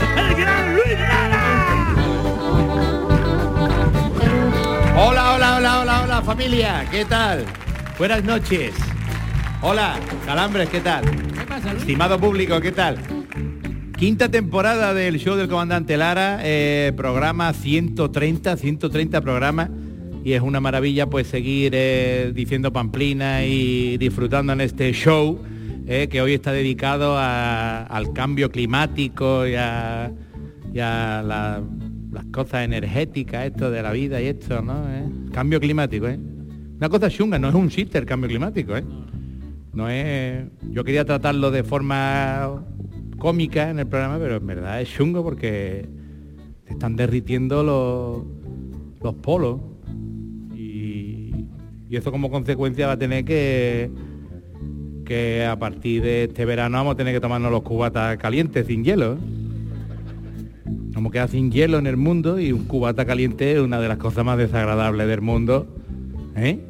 el gran Luis Lara. Hola, hola, hola, hola, hola familia, ¿qué tal? Buenas noches. Hola, Calambres, ¿qué tal? Estimado público, ¿qué tal? Quinta temporada del show del comandante Lara, eh, programa 130, 130 programas y es una maravilla pues seguir eh, diciendo pamplina y disfrutando en este show eh, que hoy está dedicado a- al cambio climático y a, y a la- las cosas energéticas, esto de la vida y esto, ¿no? Eh, Cambio climático, ¿eh? Una cosa chunga, no es un chiste el cambio climático, ¿eh? No es. Yo quería tratarlo de forma cómica en el programa, pero en verdad es chungo porque se están derritiendo los, los polos. Y, y eso como consecuencia va a tener que que a partir de este verano vamos a tener que tomarnos los cubatas calientes sin hielo. Vamos a quedar sin hielo en el mundo y un cubata caliente es una de las cosas más desagradables del mundo. ¿eh?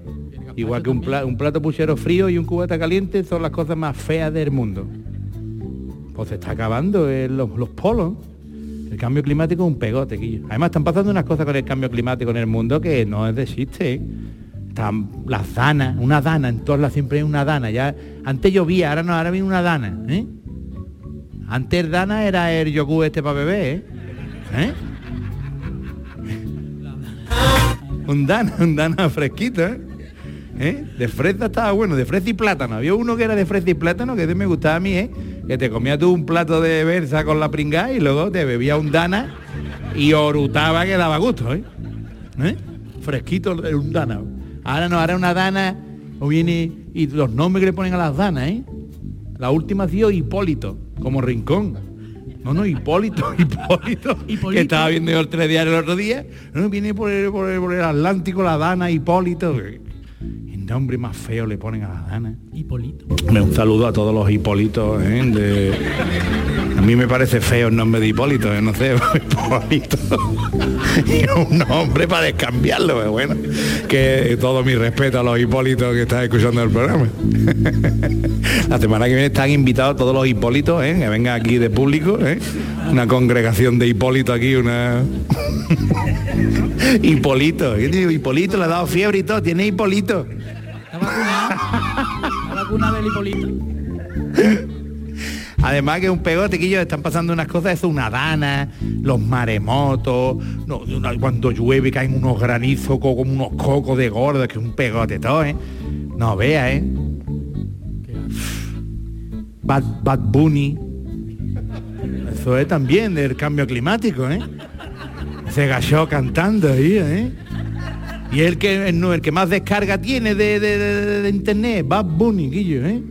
Igual que un, pla- un plato puchero frío y un cubata caliente son las cosas más feas del mundo. Pues se está acabando eh, los, los polos. El cambio climático es un pegote. Además están pasando unas cosas con el cambio climático en el mundo que no es de chiste. ¿eh? Las danas, una dana, en todas las siempre hay una dana. Ya antes llovía, ahora no, ahora viene una dana. ¿eh? Antes dana era el yogur este para beber, ¿eh? ¿Eh? Un dana, un dana fresquito, ¿eh? ¿Eh? De fresa estaba bueno, de fresa y plátano. Había uno que era de fresa y plátano, que me gustaba a mí, ¿eh? Que te comías tú un plato de berza con la pringá y luego te bebía un dana y orutaba que daba gusto, ¿eh? ¿Eh? Fresquito un dana. Ahora no, ahora una dana, o viene, y los nombres que le ponen a las danas, ¿eh? La última ha sido Hipólito, como rincón. No, no, Hipólito, Hipólito, Hipólito. que estaba viendo yo el telediario el otro día. No, viene por el, por el- por el Atlántico la dana Hipólito. El nombre más feo le ponen a las danas. Hipólito. Un saludo a todos los Hipólitos. ¿eh? de- A mí me parece feo el nombre de Hipólito, no sé, Hipólito. Y un nombre para descambiarlo, pero bueno. Que todo mi respeto a los Hipólitos que están escuchando el programa. La semana que viene están invitados todos los Hipólitos, ¿eh? que vengan aquí de público, ¿eh? una congregación de Hipólito aquí, una... Hipólito, Hipólito le ha dado fiebre y todo, tiene Hipólito. ¿Está vacunado? ¿Está vacunado el Hipólito? Además que un pegote que ellos están pasando unas cosas, eso, una dana, los maremotos, no, una- cuando llueve caen unos granizos co- como unos cocos de gordo, que es un pegote todo, ¿eh? No vea, ¿eh? Bad, Bad Bunny. Eso es también del cambio climático, ¿eh? Se gachó cantando ahí, ¿eh? Y el que no, el que más descarga tiene de, de- de- de internet, Bad Bunny, Guillo, ¿eh?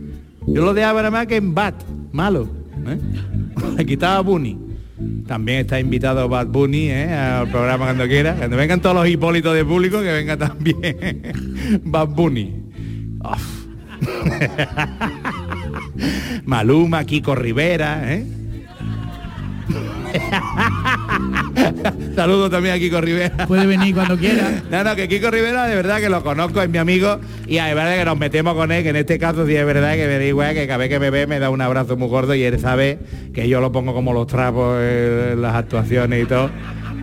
Yo lo dejaba nada más que en Bad, malo. ¿eh? Le quitaba Bunny. También está invitado Bad Bunny ¿eh? al programa cuando quiera. Cuando vengan todos los hipólitos de público, que venga también Bad Bunny. Maluma, Kiko Rivera, ¿eh? Saludos también a Kiko Rivera. Puede venir cuando quiera. No, no, que Kiko Rivera de verdad que lo conozco, es mi amigo y es verdad que nos metemos con él, que en este caso sí es verdad que me da igual, que cada vez que me ve me da un abrazo muy gordo y él sabe que yo lo pongo como los trapos en las actuaciones y todo.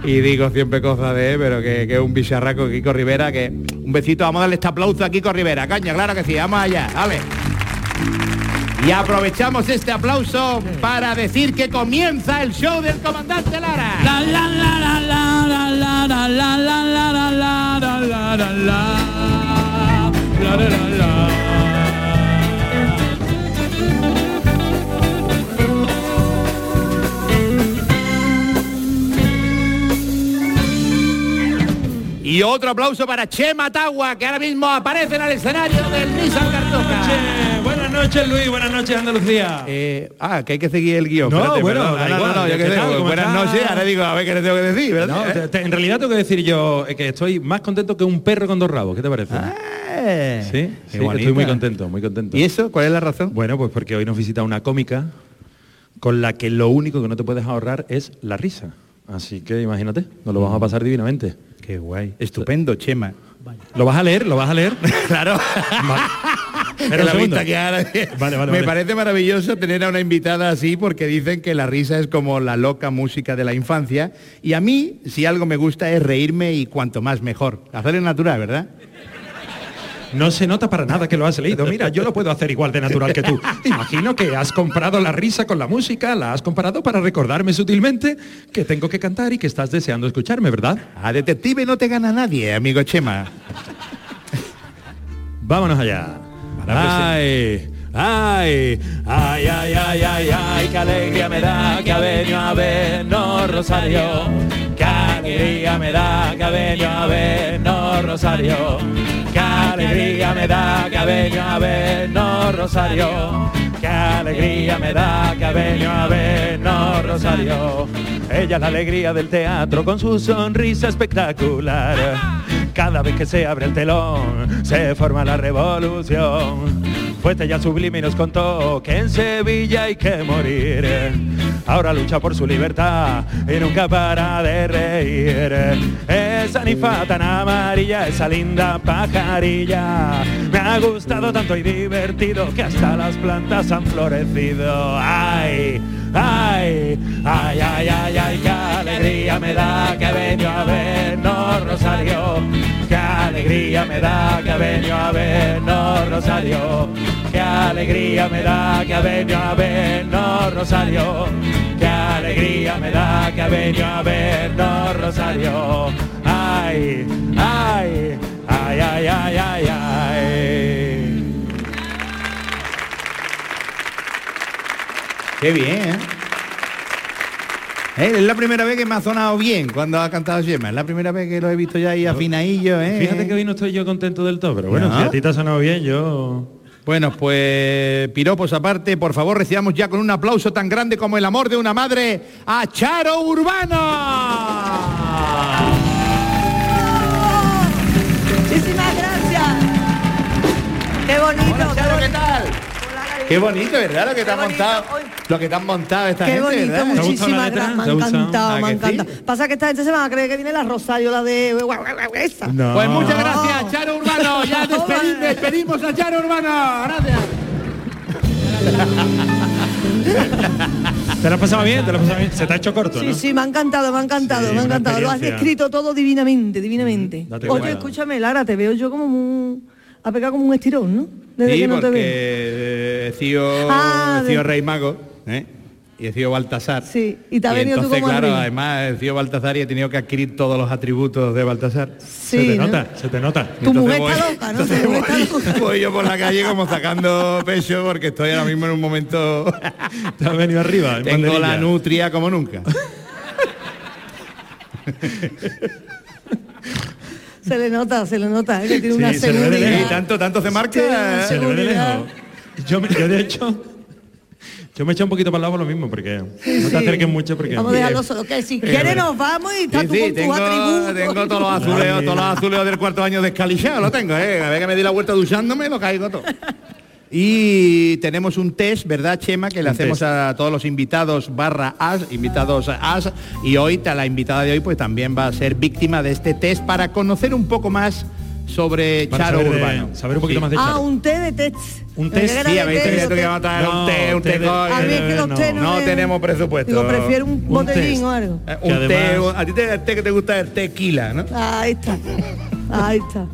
Y digo siempre cosas de él, pero que, que es un bicharraco Kiko Rivera, que un besito, vamos a darle este aplauso a Kiko Rivera, caña, claro que sí, vamos allá, dale. Y aprovechamos este aplauso para decir que comienza el show del comandante Lara. Y otro aplauso para Che Matagua, que ahora mismo aparece en el escenario del Nissan Cartuja buenas noches, Luis. Buenas noches, Andalucía. Eh, ah, que hay que seguir el guion. No, Espérate, bueno, perdón. da Ah, no, igual, no, yo ¿qué qué sé, tal? pues, ¿Cómo buenas estás? noches, ahora digo, a ver qué le tengo que decir. No, te- te- en realidad tengo que decir yo eh, que estoy más contento que un perro con dos rabos. ¿Qué te parece? Eh, sí, sí, estoy muy contento, muy contento. ¿Y eso? ¿Cuál es la razón? Bueno, pues porque hoy nos visita una cómica con la que lo único que no te puedes ahorrar es la risa. Así que imagínate, nos lo vamos a pasar divinamente. Qué guay. Estupendo, Chema. ¿Lo vas a leer? ¿Lo vas a leer? Claro. Pero la vista que ahora- Vale, vale, Me vale. parece maravilloso tener a una invitada así porque dicen que la risa es como la loca música de la infancia y a mí si algo me gusta es reírme y cuanto más mejor. Hacerlo natural, ¿verdad? No se nota para nada que lo has leído. Mira, yo lo puedo hacer igual de natural que tú. Imagino que has comprado la risa con la música, la has comparado para recordarme sutilmente que tengo que cantar y que estás deseando escucharme, ¿verdad? A detective no te gana nadie, amigo Chema. Vámonos allá. Ay, ay, ay, ay, ay, ay, ay, qué alegría me da que ha venido a vernos Rosario. Qué alegría me da que ha venido a vernos Rosario. Qué alegría me da que ha venido a vernos Rosario. Qué alegría me da venido a vernos Rosario. Ella es la alegría del teatro con su sonrisa espectacular. Cada vez que se abre el telón, se forma la revolución. Fuerte ya sublime y nos contó que en Sevilla hay que morir. Ahora lucha por su libertad y nunca para de reír. Esa nifa tan amarilla, esa linda pajarilla. Me ha gustado tanto y divertido que hasta las plantas han florecido. ¡Ay! ¡Ay! ¡Ay, ay, ay, ay! ¡Qué alegría me da que venido a vernos Rosario! ¡Qué alegría me da que ha venido a vernos Rosario! ¡Qué alegría me da que ha venido a vernos Rosario! ¡Qué alegría me da que ha venido a vernos Rosario! ¡Ay! ¡Ay! ¡Ay, ay, ay, ay, ay! Qué bien, ¿eh? Es la primera vez que me ha sonado bien cuando ha cantado Chema. Es la primera vez que lo he visto ya ahí afinadillo, ¿eh? Fíjate que hoy no estoy yo contento del todo, pero bueno, ¿No? si a ti te ha sonado bien, yo... Bueno, pues piropos aparte, por favor, recibamos ya con un aplauso tan grande como el amor de una madre a Charo Urbano. Muchísimas gracias. Qué bonito. Hola, Charo, ¿qué bonito. tal? Hola, Qué bonito, ¿verdad? Lo que te Qué ha bonito. montado. Hoy- Lo que te han montado esta Qué gente, bonito, ¿verdad? muchísimas gracias. Me ¿Te ha encantado, ¿Ah, me ha encantado. sí? Pasa que esta gente se van a creer que viene la Rosario, la de esa. No. Pues muchas gracias, Charo Urbano. Ya No, despedimos, despedimos a Charo Urbano. Gracias. ¿Te lo has pasado bien? ¿Te lo has pasado bien? Se te ha hecho corto, Sí, ¿no? sí, me ha encantado, me ha encantado, Sí, me ha encantado. Lo has descrito todo divinamente, divinamente. date Oye, escúchame, Lara, te veo yo como muy... Ha pegado como un estirón, ¿no? Desde Sí, que no te porque veo. eh, Ah, de- Rey Mago, ¿eh? y el Cío Baltasar. Sí, y te ha venido tú entonces, como claro, además el Cío Baltasar y he tenido que adquirir todos los atributos de Baltasar. Se Sí, te ¿no? nota, se te nota. Tu mujer Entonces está voy- loca, ¿no? Tu entonces mujer está loca. voy yo por la calle como sacando pecho porque estoy ahora mismo en un momento... Te has venido arriba. en Tengo la nutria como nunca. Se le nota, se le nota, ¿eh? que tiene Sí, una se le ve de seguridad. Y tanto, tanto se marca. Se le ve de lejos. Yo, yo, de hecho, yo me eché un poquito para el lado por lo mismo, porque no te Sí. acerques mucho porque... Vamos a dejarlo solo. Que si quiere nos vamos y está Sí, tú sí, con tengo, tus atributos. tengo todos los azuleos, todos los azuleos del cuarto año descalichados, lo tengo, eh. A ver que me di la vuelta duchándome, lo caigo todo. Y tenemos un test, ¿verdad, Chema? Que le Un hacemos test. a todos los invitados barra as, invitados as. Y hoy, la invitada de hoy, pues también va a ser víctima de este test para conocer un poco más sobre Para Charo saber de- Urbano. saber un poquito Sí. más de Ah, Charo. un té de test. Un té, que matar un No, té, un té té de- con- A mí es que los no, té no, no me- tenemos presupuesto. Digo, prefiero un Un botellín test. o algo. Eh, Que Un té, además- a ti te, el té que te gusta es tequila, ¿no? Ahí está. Ahí está.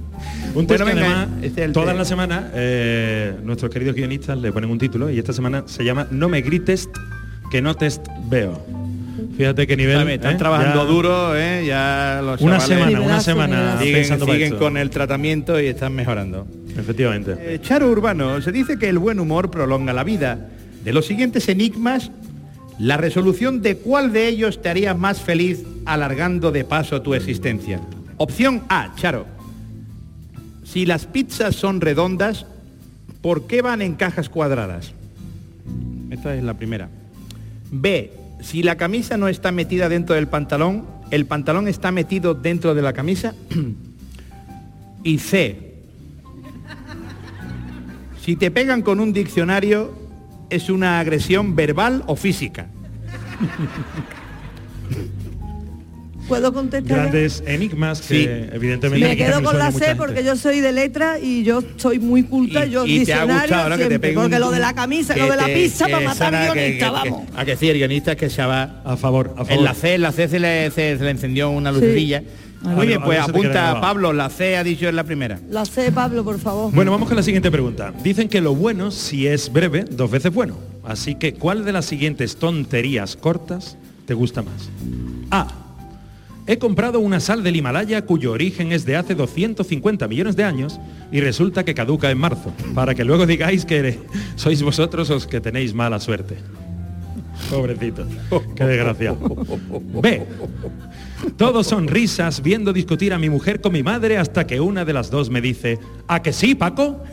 Un test Bueno, que venga, además, este es el todas las semanas eh, nuestros queridos guionistas le ponen un título y esta semana se llama No me grites que no test veo. Fíjate qué nivel. Están ¿eh? trabajando Ya duro, ¿eh? Ya los Una semana, una semana siguen, para siguen con el tratamiento y están mejorando. Efectivamente. Eh, Charo Urbano, se dice que el buen humor prolonga la vida. De los siguientes enigmas, la resolución de cuál de ellos te haría más feliz alargando de paso tu existencia. Opción A, Charo. Si las pizzas son redondas, ¿Por qué van en cajas cuadradas? Esta es la primera. B. Si la camisa no está metida dentro del pantalón, el pantalón está metido dentro de la camisa. y C. Si te pegan con un diccionario, es una agresión verbal o física. ¿Puedo contestar? Grandes enigmas que Sí. evidentemente... Me quedo con la C porque yo soy de letra y yo soy muy culta, Y- yo y te ha diccionario gustado, ¿no? Que te siempre, pegue un- porque lo de la camisa, lo de la pizza para matar que- guionista, que- vamos. A que sí, el guionista es que se va... A favor, a favor. En la C, en la C se le, se- se le encendió una lucecilla. A Muy ver, bien, a pues apunta grabado. Pablo, la C ha dicho en la primera. La C, Pablo, por favor. Bueno, vamos con la siguiente pregunta. Dicen que lo bueno, si es breve, dos veces bueno. Así que, ¿cuál de las siguientes tonterías cortas te gusta más? A. He comprado una sal del Himalaya cuyo origen es de hace 250 millones de años y resulta que caduca en marzo, para que luego digáis que sois vosotros los que tenéis mala suerte. Pobrecito, qué desgraciado. B. Todos son risas viendo discutir a mi mujer con mi madre hasta que una de las dos me dice, ¿a que sí, Paco?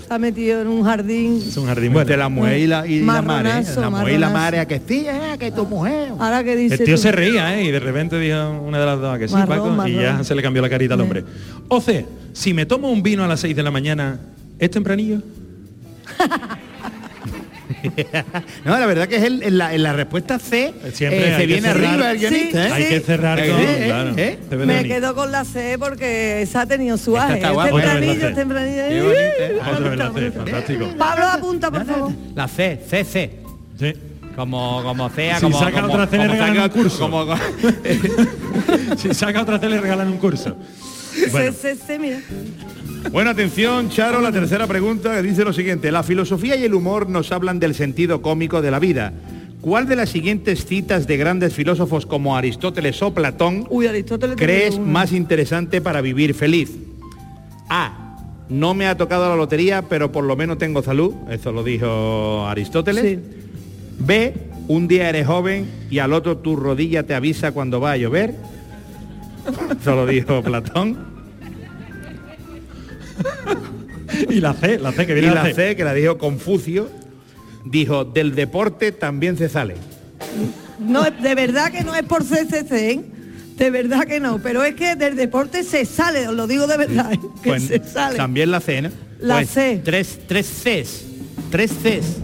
Está metido en un jardín. Es un jardín Bueno, bueno. la mujer y la, y la madre. ¿eh? Marronazo, La mujer y la marronazo. madre, a que sí, eh, que tu mujer. Ahora que dice El tío tú- se reía, ¿eh? Y de repente dijo una de las dos "¿A que sí, Marrón, Paco, y ya se le cambió la carita al hombre. O C, si me tomo un vino a las 6 de la mañana, ¿es tempranillo? No, la verdad que es el- en, la, en la respuesta C Siempre eh, se viene cerrar. arriba el Sí, guionista. ¿eh? Hay que cerrar Eh, con... eh, claro, eh. Me quedo con la C porque esa ha tenido su aje. fantástico. Pablo, apunta, por favor. La C, C, C. Sí. Como, como sea, Si como, saca como, otra C le como regalan saca- un curso. como- si saca otra tele le regalan un curso. Bueno, mira. Bueno, atención, Charo, la tercera pregunta que dice lo siguiente. La filosofía y el humor nos hablan del sentido cómico de la vida. ¿Cuál de las siguientes citas de grandes filósofos como Aristóteles o Platón Uy, Aristóteles. te crees más interesante para vivir feliz? A. No me ha tocado la lotería, pero por lo menos tengo salud. Eso lo dijo Aristóteles. Sí. B. Un día eres joven y al otro tu rodilla te avisa cuando va a llover. Eso lo dijo Platón. y la C, la C que Y viene la C, que la dijo Confucio, dijo, del deporte también se sale. No, de verdad que no es por CCC, ¿eh? De verdad que no, pero es que del deporte se sale, os lo digo de verdad, ¿eh? que Pues se sale. También la C, ¿no? La Pues C. Tres, tres Cs. Tres Cs.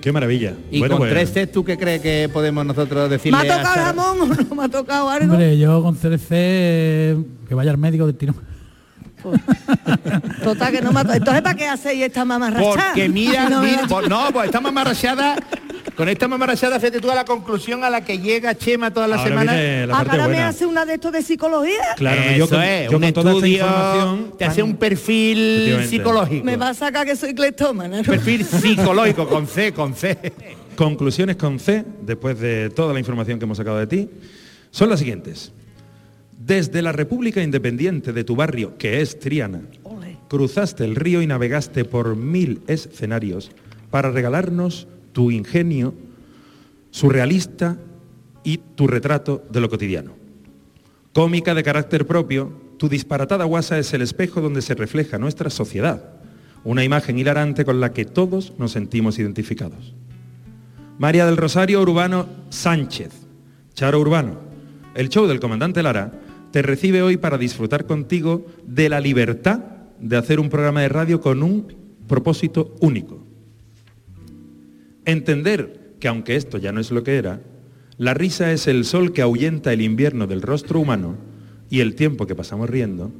Qué maravilla. Y Bueno, con pues, tres Cs, ¿tú qué crees que podemos nosotros ¿Me decirle ha a tocado Sara? jamón o no me ha tocado algo? Hombre, yo con eh, que vaya al médico del tirón. Total, que no me ha to- Entonces, ¿para qué hacéis esta mamarrachada? Porque mira, no me mira, no, pues esta mamarrachada, con esta mamarrachada fíjate tú a la conclusión a la que llega Chema toda la ahora semana. viene la Ah, parte ahora me hace una de estos de psicología. Claro, Eso yo con, es, yo un con toda esta estudio, información... te hace un perfil psicológico. Me va a sacar que soy cleptómana. ¿no? Perfil psicológico, con C, con C. Conclusiones con C, después de toda la información que hemos sacado de ti, son las siguientes. Desde la República Independiente de tu barrio, que es Triana, Ole. cruzaste el río y navegaste por mil escenarios para regalarnos tu ingenio surrealista y tu retrato de lo cotidiano. Cómica de carácter propio, tu disparatada guasa es el espejo donde se refleja nuestra sociedad, una imagen hilarante con la que todos nos sentimos identificados. María del Rosario Urbano Sánchez, Charo Urbano, el show del comandante Lara te recibe hoy para disfrutar contigo de la libertad de hacer un programa de radio con un propósito único. Entender que aunque esto ya no es lo que era, la risa es el sol que ahuyenta el invierno del rostro humano y el tiempo que pasamos riendo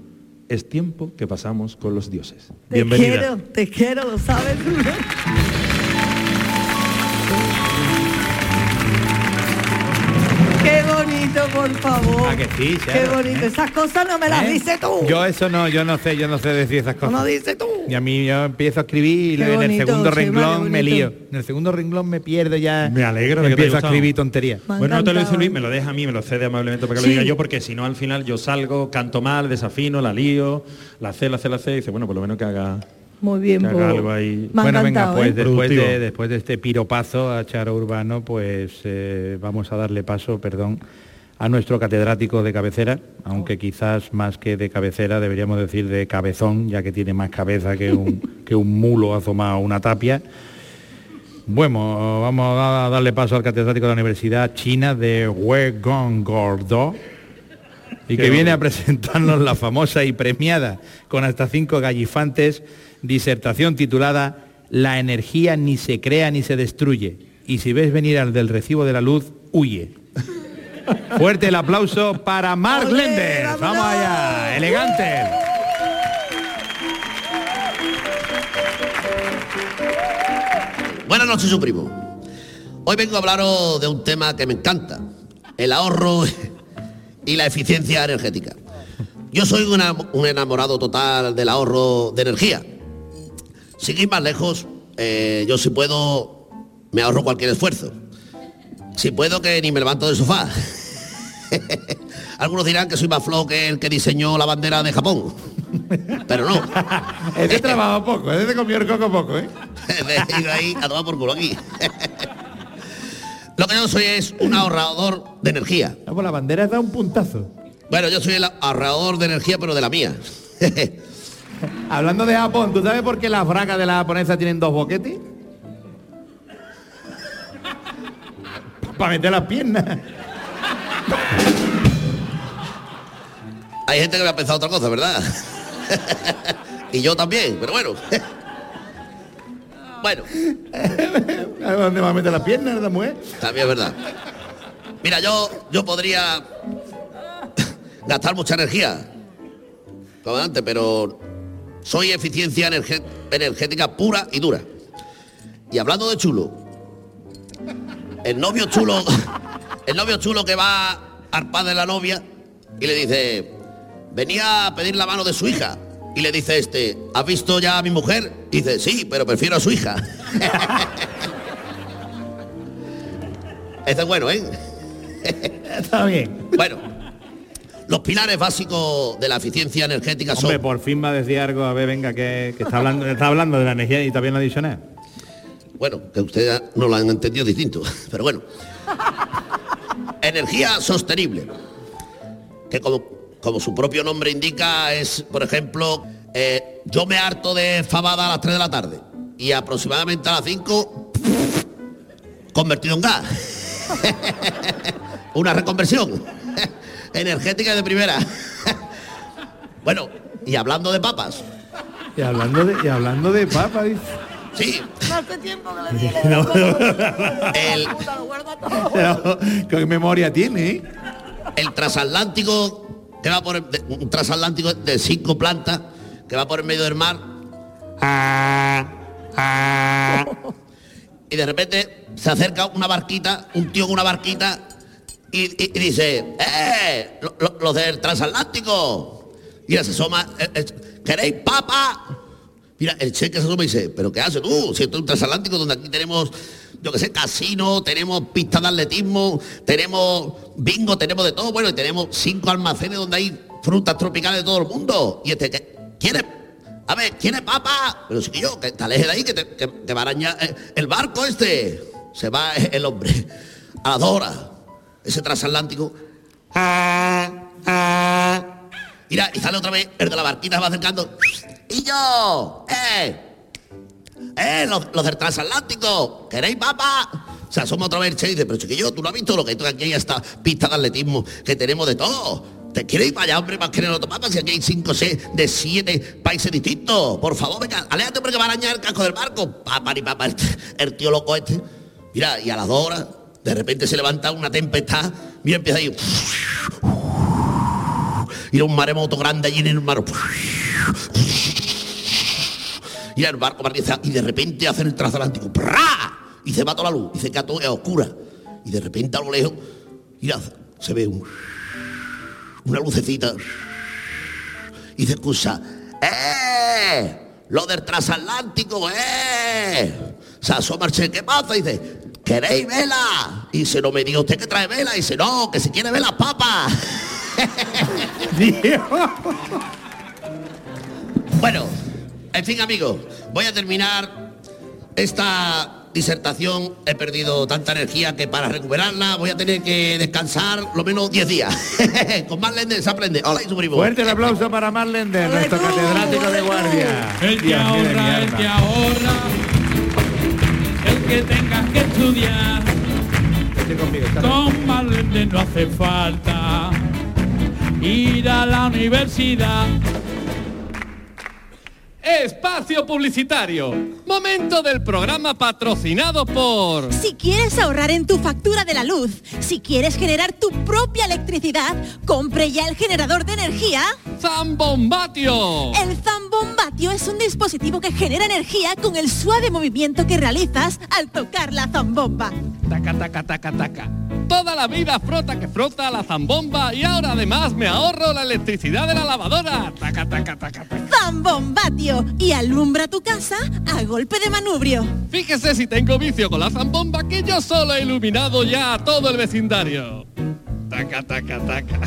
es tiempo que pasamos con los dioses. Te Bienvenida. quiero, te quiero, lo sabes. bonito, por favor. Ah, que sí, Qué bonito. ¿eh? Esas cosas no me las ¿Eh? dices tú. Yo eso no, yo no sé, yo no sé decir esas no cosas. lo dices tú. Y a mí yo empiezo a escribir y Qué en el segundo renglón me lío. En el segundo renglón me pierdo ya. Me alegro de que empiezo a escribir tonterías. Ha Bueno, no te lo dice. Luis, me lo deja a mí, me lo cede amablemente para que Sí. lo diga yo, porque si no al final yo salgo, canto mal, desafino, la lío, la C, la C, la C, y dice, bueno, por lo menos que haga... Muy bien, pues. algo ahí. Me ha bueno, venga, pues ¿eh? después, de, después de este piropazo a Charo Urbano, pues eh, vamos a darle paso, perdón, a nuestro catedrático de cabecera, aunque quizás más que de cabecera deberíamos decir de cabezón, ya que tiene más cabeza que un, que un mulo asomado a una tapia. Bueno, vamos a darle paso al catedrático de la Universidad China de Gordo y que viene a presentarnos la famosa y premiada con hasta cinco gallifantes disertación titulada La energía ni se crea ni se destruye y si ves venir al del recibo de la luz, huye. Fuerte el aplauso para Mark Lender. Vamos allá, elegante. Buenas noches, su primo. Hoy vengo a hablaros de un tema que me encanta, el ahorro y la eficiencia energética. Yo soy un enamorado total del ahorro de energía. Sin ir más lejos, eh, yo si puedo me ahorro cualquier esfuerzo. Si puedo que ni me levanto del sofá. Algunos dirán que soy más flojo que el que diseñó la bandera de Japón. Pero no. Ese trabajo poco, ese comió el coco poco, ¿eh? de ahí a tomar por culo aquí. Lo que yo soy es un ahorrador de energía. Ah, pues la bandera da un puntazo. Bueno, yo soy el ahorrador de energía, pero de la mía. Hablando de Japón, ¿tú sabes por qué las bracas de la japonesa tienen dos boquetes? Para meter las piernas. Hay gente que me ha pensado otra cosa, ¿verdad? y yo también, pero bueno. bueno. ¿A dónde va a meter las piernas la mujer? También es verdad. Mira, yo, yo podría gastar mucha energía, como antes, pero soy eficiencia energética pura y dura. Y hablando de chulo, el novio chulo, el novio chulo que va al padre de la novia y le dice, venía a pedir la mano de su hija. Y le dice este, ¿has visto ya a mi mujer? dice, sí, pero prefiero a su hija. este es bueno, ¿eh? Está bien. Bueno, los pilares básicos de la eficiencia energética Hombre, son... por fin va a decir algo, a ver, venga, que, está, hablando, está hablando de la energía y también la adicional. Bueno, que ustedes no lo han entendido distinto, pero bueno. Energía sostenible, que como, como su propio nombre indica es, por ejemplo, eh, yo me harto de fabada a las 3 de la tarde y aproximadamente a las 5 convertido en gas. Una reconversión energética de primera. bueno, y hablando de papas. Y hablando de, y hablando de papas. Sí. Hace tiempo que le dije El, ¿Qué memoria tiene? eh? el transatlántico que va por el- de- un transatlántico de cinco plantas que va por el medio del mar y de repente se acerca una barquita un tío con una barquita y, y- y dice ¡eh! lo- lo- los del transatlántico y se asoma eh, eh, ¿queréis papa? Mira, el cheque se asoma y dice, ¿pero qué haces tú? Si esto es un transatlántico donde aquí tenemos, yo qué sé, casino, tenemos pistas de atletismo, tenemos bingo, tenemos de todo, bueno, y tenemos cinco almacenes donde hay frutas tropicales de todo el mundo. Y este. ¿quiere? A ver, ¿quiere papa? Pero sí que yo, que te alejes de ahí, que te, que te va a arañar eh, el barco este. Se va el hombre. A las dos horas, ese transatlántico. Mira, y sale otra vez el de la barquita, se va acercando. Y yo, ¡eh! ¡Eh! Los, los del transatlántico, ¿queréis papa? Se asoma otra vez el che y dice, pero chiquillo, ¿tú no has visto lo que hay aquí hay esta pista de atletismo que tenemos de todo? ¿Te quieres ir para allá, hombre, para querer otro papa? Si aquí hay cinco, seis, de siete países distintos. Por favor, venga, aléjate porque va a arañar el casco del barco. Papa ni papa, el, el tío loco este. Mira, y a las dos horas, de repente se levanta una tempestad. Mira, empieza ahí. Y un maremoto grande allí en el mar. Y el barco marquesa, y de repente hace el transatlántico. ¡Pra! Y se va toda la luz. Y se queda todo a oscura. Y de repente a lo lejos, mira, se ve un, una lucecita. Y se escucha, ¡eh! Lo del transatlántico, ¡eh! Se asoma el che, ¿qué pasa? Y dice, ¿queréis vela? Y se no me diga usted que trae vela. Y dice, no, que si quiere vela, papa. Bueno, en fin, amigos, voy a terminar esta disertación he perdido tanta energía que para recuperarla voy a tener que descansar lo menos 10 días. Con más Lender se aprende. Hola, y su primo. Fuerte el aplauso para Marlender, ¡Ole nuestro tú! catedrático de guardia. El que ahorra, el que ahorra, el que tengas que estudiar, conmigo, con Marlene no hace falta ir a la universidad. Espacio publicitario. Momento del programa patrocinado por... Si quieres ahorrar en tu factura de la luz, si quieres generar tu propia electricidad, compre ya el generador de energía. Zambombatio. El zambombatio es un dispositivo que genera energía con el suave movimiento que realizas al tocar la zambomba. Taca, taca, taca, taca. Toda la vida frota que frota la zambomba y ahora además me ahorro la electricidad de la lavadora. Taca, taca, taca, taca. Zambombatio y alumbra tu casa a golpe de manubrio. Fíjese si tengo vicio con la zambomba que yo solo he iluminado ya a todo el vecindario. Taca, taca, taca.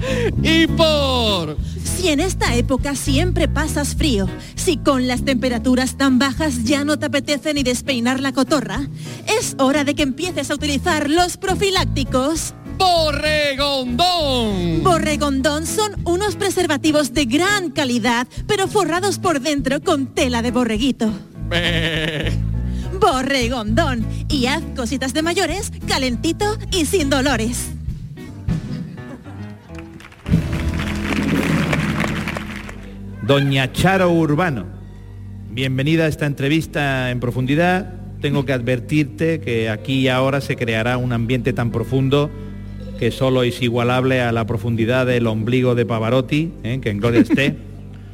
Y por... Si en esta época siempre pasas frío, si con las temperaturas tan bajas ya no te apetece ni despeinar la cotorra, es hora de que empieces a utilizar los profilácticos. Borregondón. Borregondón son unos preservativos de gran calidad, pero forrados por dentro con tela de borreguito. Be. Borregondón. Y haz cositas de mayores, calentito y sin dolores. Doña Charo Urbano, bienvenida a esta entrevista en profundidad. Tengo que advertirte que aquí y ahora se creará un ambiente tan profundo que solo es igualable a la profundidad del ombligo de Pavarotti, ¿eh? que en gloria esté.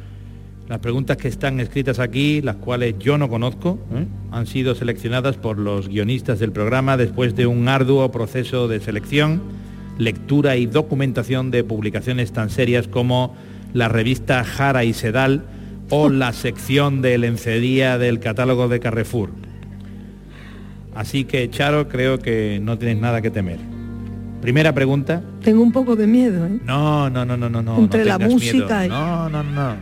Las preguntas que están escritas aquí, las cuales yo no conozco, ¿eh? han sido seleccionadas por los guionistas del programa después de un arduo proceso de selección, lectura y documentación de publicaciones tan serias como la revista Jara y Sedal o la sección de lencería del catálogo de Carrefour. Así que, Charo, creo que no tienes nada que temer. Primera pregunta. Tengo un poco de miedo, ¿eh? No, no, no, no, no, no. Entre no la música miedo. y- No, no, no.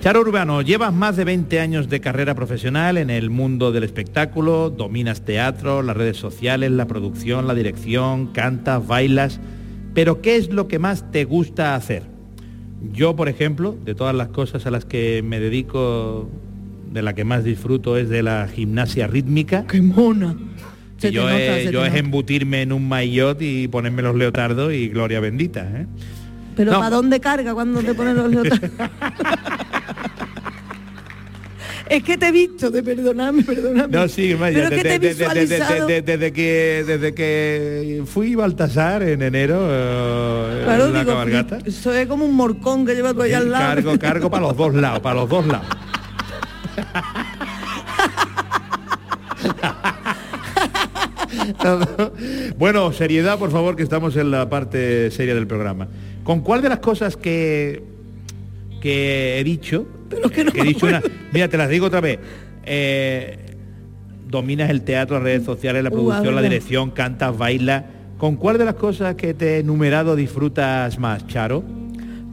Charo Urbano, llevas más de 20 años de carrera profesional en el mundo del espectáculo, dominas teatro, las redes sociales, la producción, la dirección, cantas, bailas, pero ¿qué es lo que más te gusta hacer? Yo, por ejemplo, de todas las cosas a las que me dedico, de la que más disfruto es de la gimnasia rítmica. ¡Qué mona! Se yo nota, es, yo es embutirme en un maillot y ponerme los leotardos y gloria bendita. ¿eh? Pero No. ¿para dónde carga cuando te ponen los leotardos? es que te he visto, de perdonarme, perdonarme. No, sí, vaya, Pero que te he desde, que desde que fui Baltasar en enero eh, Claro, en la digo, cabalgata. eso es como un morcón que lleva tú ahí al lado. Cargo, cargo para los dos lados, para los dos lados. bueno, seriedad, por favor, que estamos en la parte seria del programa. ¿Con cuál de las cosas que, que he dicho, Pero que no que he me dicho una- acuerdo. mira, te las digo otra vez, eh, dominas el teatro, las redes sociales, la Uh, producción, la dirección, cantas, bailas. ¿Con cuál de las cosas que te he enumerado disfrutas más, Charo?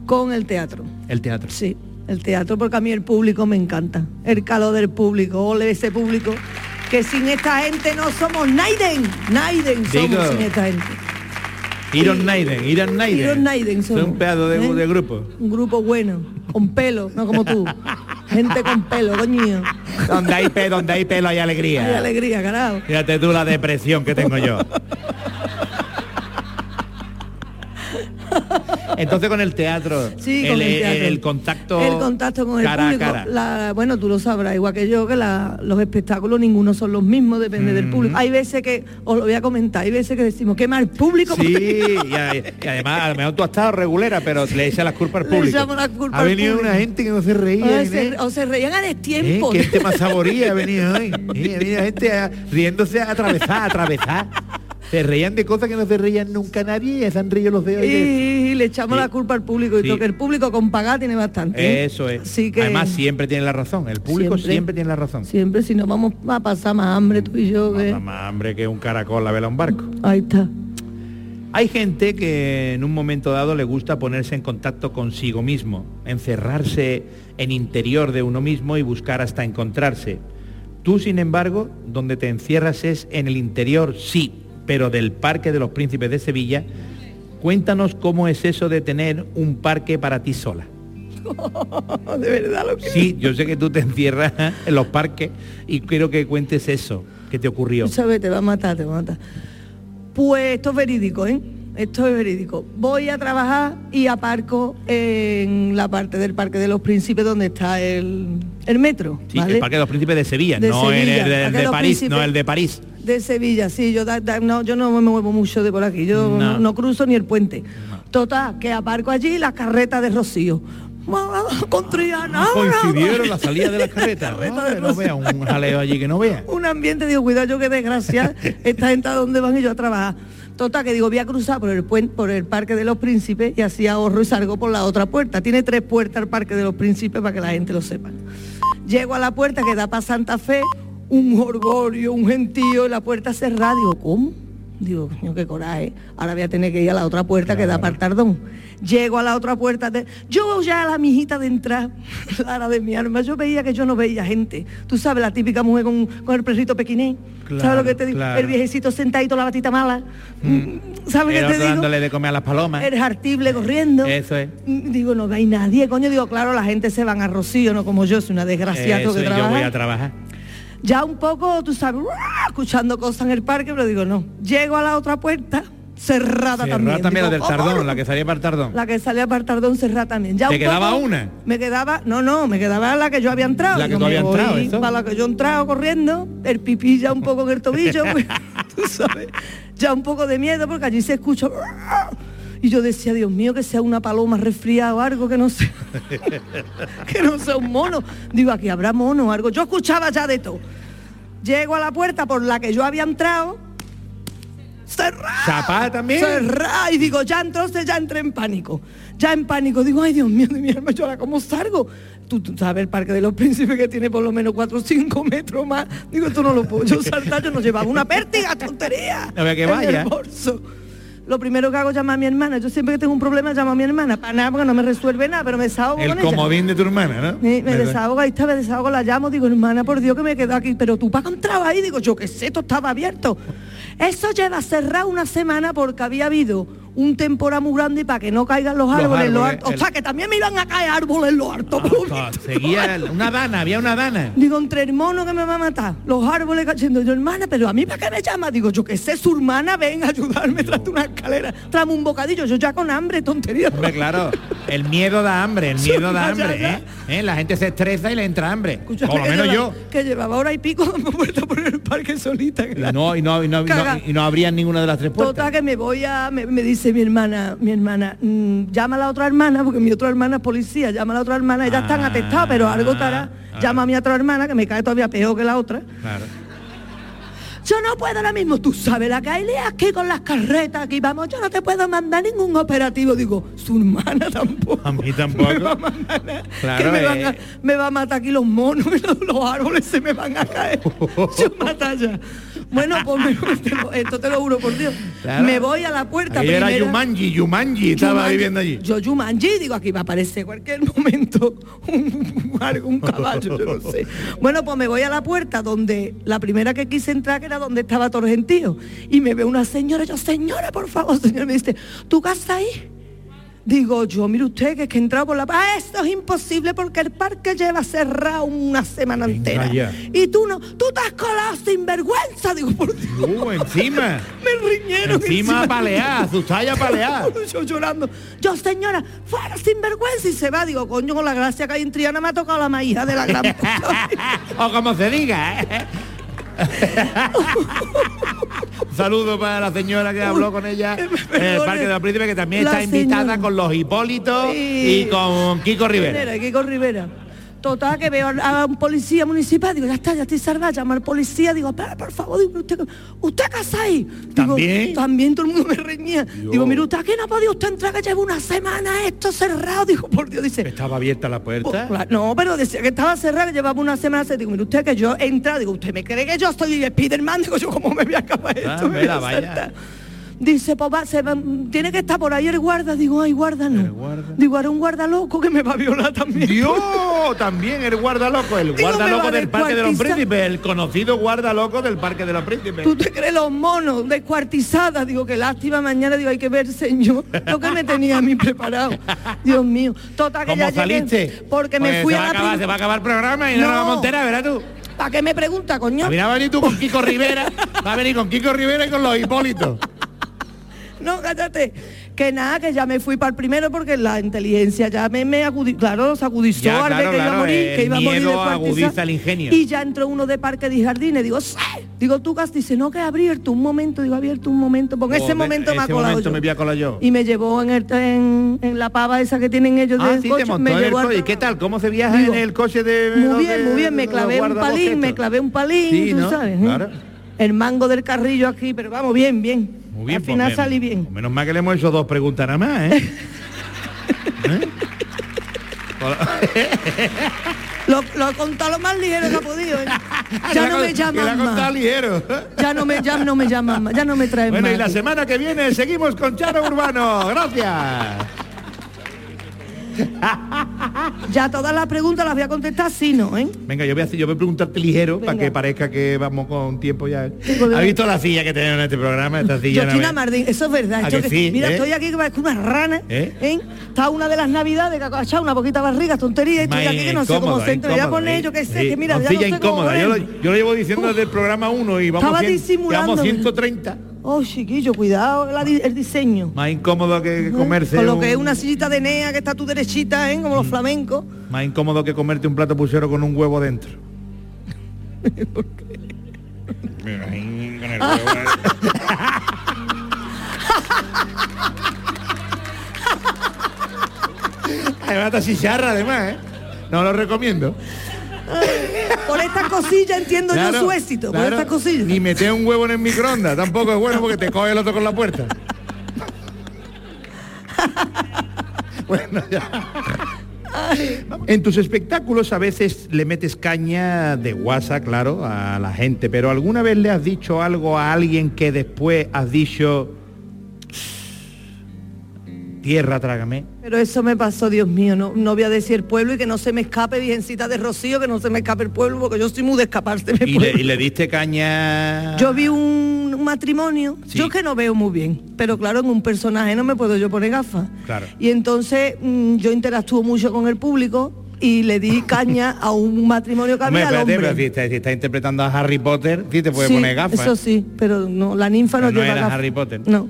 Con el teatro. El teatro. Sí, el teatro porque a mí el público me encanta. El calor del público, ole ese público. Que sin esta gente no somos Naiden. Naiden somos Digo. sin esta gente. Iron Naiden, Iron Naiden. Iron Naiden somos. un pedazo de, ¿eh? de grupo. Un grupo bueno, con pelo, no como tú. Gente con pelo, coño. Donde hay, pe- donde hay pelo hay alegría. Hay alegría, carajo. Fíjate tú la depresión que tengo yo. Entonces con el teatro, Sí, el, con el teatro. el contacto, El contacto con el cara público. a cara. La- bueno, tú lo sabrás, igual que yo, que la- los espectáculos ninguno son los mismos, depende del público. Hay veces que, os lo voy a comentar, hay veces que decimos, qué mal público. Sí, y, a- y además a lo mejor tú has estado regulera, pero le echas las culpas al público. ha venido público. una gente que no se reía. o, Inés. se, o se reían a ¿Eh? destiempo. Que este más saboría ha venido hoy. ¿Eh? Ha venido gente a- riéndose a atravesar, a atravesar. Se reían de cosas que no se reían nunca nadie y ya se han reído los dedos. y, y le echamos Sí. la culpa al público y Sí. todo, que el público con pagar tiene bastante. ¿eh? Eso es. Así que Además siempre tiene la razón. El público siempre, Siempre. tiene la razón. siempre si no vamos a pasar más hambre tú y yo. que- Más, más hambre que un caracol la vela a un barco. Ahí está. Hay gente que en un momento dado le gusta ponerse en contacto consigo mismo encerrarse en interior de uno mismo y buscar hasta encontrarse. Tú, sin embargo, donde te encierras es en el interior, sí, pero del Parque de los Príncipes de Sevilla. Cuéntanos cómo es eso de tener un parque para ti sola. de verdad lo que... Sí, yo sé que tú te encierras en los parques y quiero que cuentes eso que te ocurrió. Sabes, te va a matar, te va a matar. Pues esto es verídico, ¿eh? Esto es verídico. Voy a trabajar y aparco en la parte del Parque de los Príncipes donde está el, el metro. Sí, ¿vale? el Parque de los Príncipes de Sevilla, De no Sevilla, el de, París, no el de París. De Sevilla, sí, yo, da- da- no, yo no me muevo mucho de por aquí, yo No. no, no cruzo ni el puente. Total, que aparco allí la carreta de Rocío. Con Triana. Coincidieron la salida de las carretas. Carreta no vea, un jaleo allí que no vea. un ambiente, digo, cuidado yo qué desgracia, esta gente a dónde van y yo a trabajar. Total, que digo, voy a cruzar por el puente, por el Parque de los Príncipes y así ahorro y salgo por la otra puerta. Tiene tres puertas el Parque de los Príncipes para que la gente lo sepa. Llego a la puerta que da para Santa Fe, un orgullo, un gentío, y la puerta cerrada. Digo, ¿cómo? Digo, coño, qué coraje. Ahora voy a tener que ir a la otra puerta que da para el tardón. Llego a la otra puerta. de- Yo ya a la mijita de entrar, Lara de mi alma, yo veía que yo no veía gente. Tú sabes, la típica mujer con, con el perrito pequiné. ¿Sabes lo que te digo? claro. El viejecito sentadito, la batita mala. ¿Sabes El qué te digo? dándole de comer a las palomas. El jartible corriendo. Eso es. Mm, Digo, no hay nadie, coño. Digo, claro, la gente se van a Rocío, no como yo, soy una desgraciada, que yo voy trabajar a trabajar. Ya un poco, tú sabes, ¡ruah! escuchando cosas en el parque, pero digo, no. Llego a la otra puerta, cerrada Cerrada también. también la del ¿cómo tardón, la que salía para el tardón. La que salía para el tardón cerrada también. Ya ¿Te un quedaba poco- una? Me quedaba, no, no, me quedaba la que yo había entrado. La que Digo, tú me habías entrado, ¿eso? Para la que yo he entrado corriendo, el pipí ya un poco en el tobillo, pues, tú sabes, ya un poco de miedo porque allí se escucha. Y yo decía, Dios mío, que sea una paloma resfriada o algo que no sea, que no sea un mono. Digo, aquí habrá mono o algo. Yo escuchaba ya de todo. Llego a la puerta por la que yo había entrado, cerrada. ¿Zapada también? Cerrada. Y digo, ya entonces ya entré en pánico. Ya en pánico. Digo, ay Dios mío, de mi alma, yo ahora cómo salgo. Tú, tú sabes el Parque de los Príncipes que tiene por lo menos 4 o 5 metros más. Digo, esto no lo puedo yo saltar, yo no llevaba una pértiga, tontería. Ver que en vaya. el bolso. Lo primero que hago es llamar a mi hermana. Yo siempre que tengo un problema llamo a mi hermana. Para nada, porque no me resuelve nada, pero me desahogo El con ella. comodín de tu hermana, ¿no? Me desahogo, ahí está, me desahogo, la llamo, digo, hermana, por Dios que me quedo aquí, pero tú para qué entraba ahí, digo, yo qué sé, esto estaba abierto. Eso lleva cerrado una semana porque había habido un temporal muy grande y para que no caigan los Los árboles, los árboles, hartos. O sea, que también me iban a caer árboles en los lo Ah. Seguía una dana, había una dana. Digo, entre el mono que me va a matar, los árboles cayendo. Yo, hermana, pero a mí para qué me llama? Digo, yo que sé, su hermana, ven a ayudarme, trate una escalera, trame un bocadillo, yo ya con hambre, tontería. Hombre, claro, el miedo da hambre, el miedo da hambre. ¿eh? ¿Eh? La gente se estresa y le entra hambre. Escúchame, Por lo menos lleva- yo. Que llevaba hora y pico dando vueltas por el parque solita. Y no, y no, y no, y no, Caga. y no abrían ninguna de las tres puertas. Total que me voy a, me, me dice mi hermana, mi hermana, mm, llama a la otra hermana, porque mi otra hermana es policía, llama a la otra hermana, ellas están Ah, atestadas, pero algo estará. ah. Llama a mi otra hermana, que me cae todavía peor que la otra. Claro. Yo no puedo ahora mismo, tú sabes la que hay aquí con las carretas, aquí vamos, yo no te puedo mandar ningún operativo. Digo, su hermana tampoco. A mí tampoco. Me va a mandar nada, Claro, que me, van a, me va a matar aquí los monos los, los árboles se me van a caer. Yo mata ya. Bueno, pues me- esto te lo juro por Dios. Claro. Me voy a la puerta Aquello era. Yumanji, Yumanji, estaba viviendo allí. Yo Yumanji, digo, aquí va a aparecer cualquier momento un, caballo, yo no sé. Bueno, pues me voy a la puerta donde la primera que quise entrar que era donde estaba todo el gentío. Y me ve una señora, yo, señora, por favor, señora, me dice, ¿tu casa ahí? Digo yo, mire usted, que es que he entrado por la... Ah, esto es imposible porque el parque lleva cerrado una semana entera. Y tú no, tú te has colado sin vergüenza. Digo, por Dios. Uh, encima. Me riñeron. Encima a palear, asustada y a palear. Yo llorando. Yo, señora, fuera sin vergüenza y se va. Digo, coño, con la gracia que hay en Triana me ha tocado la maíz de la gran o como se diga, ¿eh? Saludo para la señora que habló con ella en el perdone. Parque de los Príncipes, que también La está invitada señora. con los Hipólitos y con Kiko Rivera. Rivera, Kiko Rivera. Total, que veo a un policía municipal, digo, ya está, ya estoy salvada, llamo al policía, digo, espera, por favor, digo, usted, ¿usted qué hace ahí? Digo, ¿También? También todo el mundo me reñía. Digo, mire, usted aquí no ha podido usted entrar, que lleva una semana esto cerrado. Digo, por Dios, dice, Estaba abierta la Pues, puerta. claro, No, pero decía que estaba cerrada, que llevaba una semana. se- Digo, mire usted que yo he entrado, digo, ¿usted me cree que yo soy Spiderman? Digo, yo cómo me voy a acabar esto? Ah, Me voy a. Dice, va, se va- tiene que estar por ahí el guarda. Digo, ay, guarda no. guarda. Digo, era un guarda loco que me va a violar también. Dios, también el guardaloco, el Digo, me guardaloco va a del Parque de los. Príncipes, el conocido guardaloco del Parque de los Príncipes. ¿Tú te crees los monos descuartizadas? Digo, qué lástima, mañana digo, hay que ver, señor, lo que me tenía a mí preparado. Dios mío. Total, que ¿Cómo ya llegué saliste? porque me Pues fui se a va la a acabar, se va a acabar el programa y no, No. nos vamos a enterar, verás tú. ¿Para qué me pregunta, coño? Mira, va a venir tú con Kiko Rivera, va a venir con Kiko Rivera y con los Hipólitos. No, cállate. Que nada, que ya me fui para el primero porque la inteligencia ya me, me agudizó, claro, se agudizó Ya, al claro, que iba a morir, que iba a morir descuartizado. agudiza el ingenio. Y ya entró uno de parque de jardines, digo, "Sí". digo, tú gas, dice, no, que abierto un momento, digo, abierto un momento, porque en ese momento me ha colado momento yo. me voy a colar yo. Y me llevó en, el, en, en la pava esa que tienen ellos Ah, sí, coche, te me el. ¿Y qué tal? ¿Cómo se viaja Digo, en el coche de Muy bien, de- muy bien, me clavé un palín, me clavé un palín, Sí, tú ¿no? sabes. ¿eh? Claro. El mango del carrillo aquí, pero vamos, bien, bien. Muy bien, Al pues, final salí bien. Menos mal que le hemos hecho dos preguntas nada más, ¿eh? ¿Eh? Lo, lo he contado lo más ligero que ha podido. ¿eh? Ya no me llaman contado más. ligero. Ya no me, ya no me llaman más. Ya no me traen Bueno, más. y la semana que viene seguimos con Charo Urbano. Gracias. Ya todas las preguntas las voy a contestar sí, no, ¿eh? Venga, yo voy a, yo voy a preguntarte ligero para que parezca que vamos con tiempo ya. ¿Has visto la silla que tenemos en este programa? Esta silla no Georgina ve- Mardín, eso es verdad. ¿A esto que que- sí, mira, eh? estoy aquí que parezco una rana. ¿Eh? ¿eh? Está una de las navidades que ha echado una poquita barriga, tontería, y estoy aquí que no sé cómo se entra. Voy a poner, ¿eh? yo qué sé, Sí, que mira, ya no sé cómo incómoda. Yo lo, ponerme. yo lo llevo diciendo desde el programa 1 y vamos, Estaba cien- disimulando. llevamos 130. Oh, chiquillo, cuidado la el diseño. Más incómodo que comerse Con lo un- que es una sillita de nea que está tú derechita, ¿eh? Mm. Como los flamencos. Más incómodo que comerte un plato pusero con un huevo dentro. Mira, ahí con el huevo. Además está chicharra además, ¿eh? No lo recomiendo. Por estas cosillas entiendo yo su éxito. claro. Por estas cosillas. Ni meter un huevo en el microondas, tampoco es bueno porque te coge el otro con la puerta. bueno, ya. En tus espectáculos a veces le metes caña de guasa, claro, a la gente, pero ¿alguna vez le has dicho algo a alguien que después has dicho tierra, trágame? Pero eso me pasó, Dios mío, no, no voy a decir el pueblo y que no se me escape, Virgencita de Rocío, que no se me escape el pueblo, porque yo soy muy de escaparse Y le, y le diste caña. Yo vi un, un matrimonio, Sí. yo que no veo muy bien, pero claro, en un personaje no me puedo yo poner gafas. Claro. Y entonces mm, yo interactúo mucho con el público y le di caña a un matrimonio que había espérate, hombre. pero si estás interpretando a Harry Potter, sí te puedes Sí, poner gafas. Eso sí, pero no, la ninfa no no lleva era gafas. Harry Potter. No.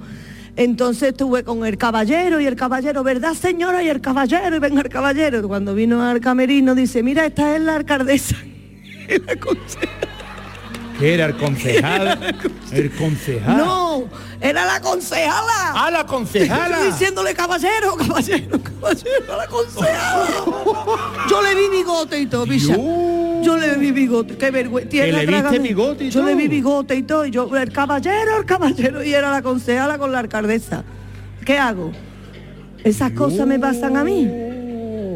Entonces estuve con el caballero y el caballero, ¿verdad señora? Y el caballero, y venga el caballero. Cuando vino al camerino dice, mira, esta es la alcaldesa. La consejera, ¿Qué era el concejal? el concejal. No, era la concejala. ¡Ah, la concejala! Estoy diciéndole caballero, caballero, caballero, a la concejala. Yo le vi bigote y todo. Yo le vi bigote, qué vergüenza. ¿Que le viste bigote y Yo le vi bigote y todo, y yo, el caballero, el caballero, y era la concejala con la alcaldesa. ¿Qué hago? Esas cosas me pasan a mí.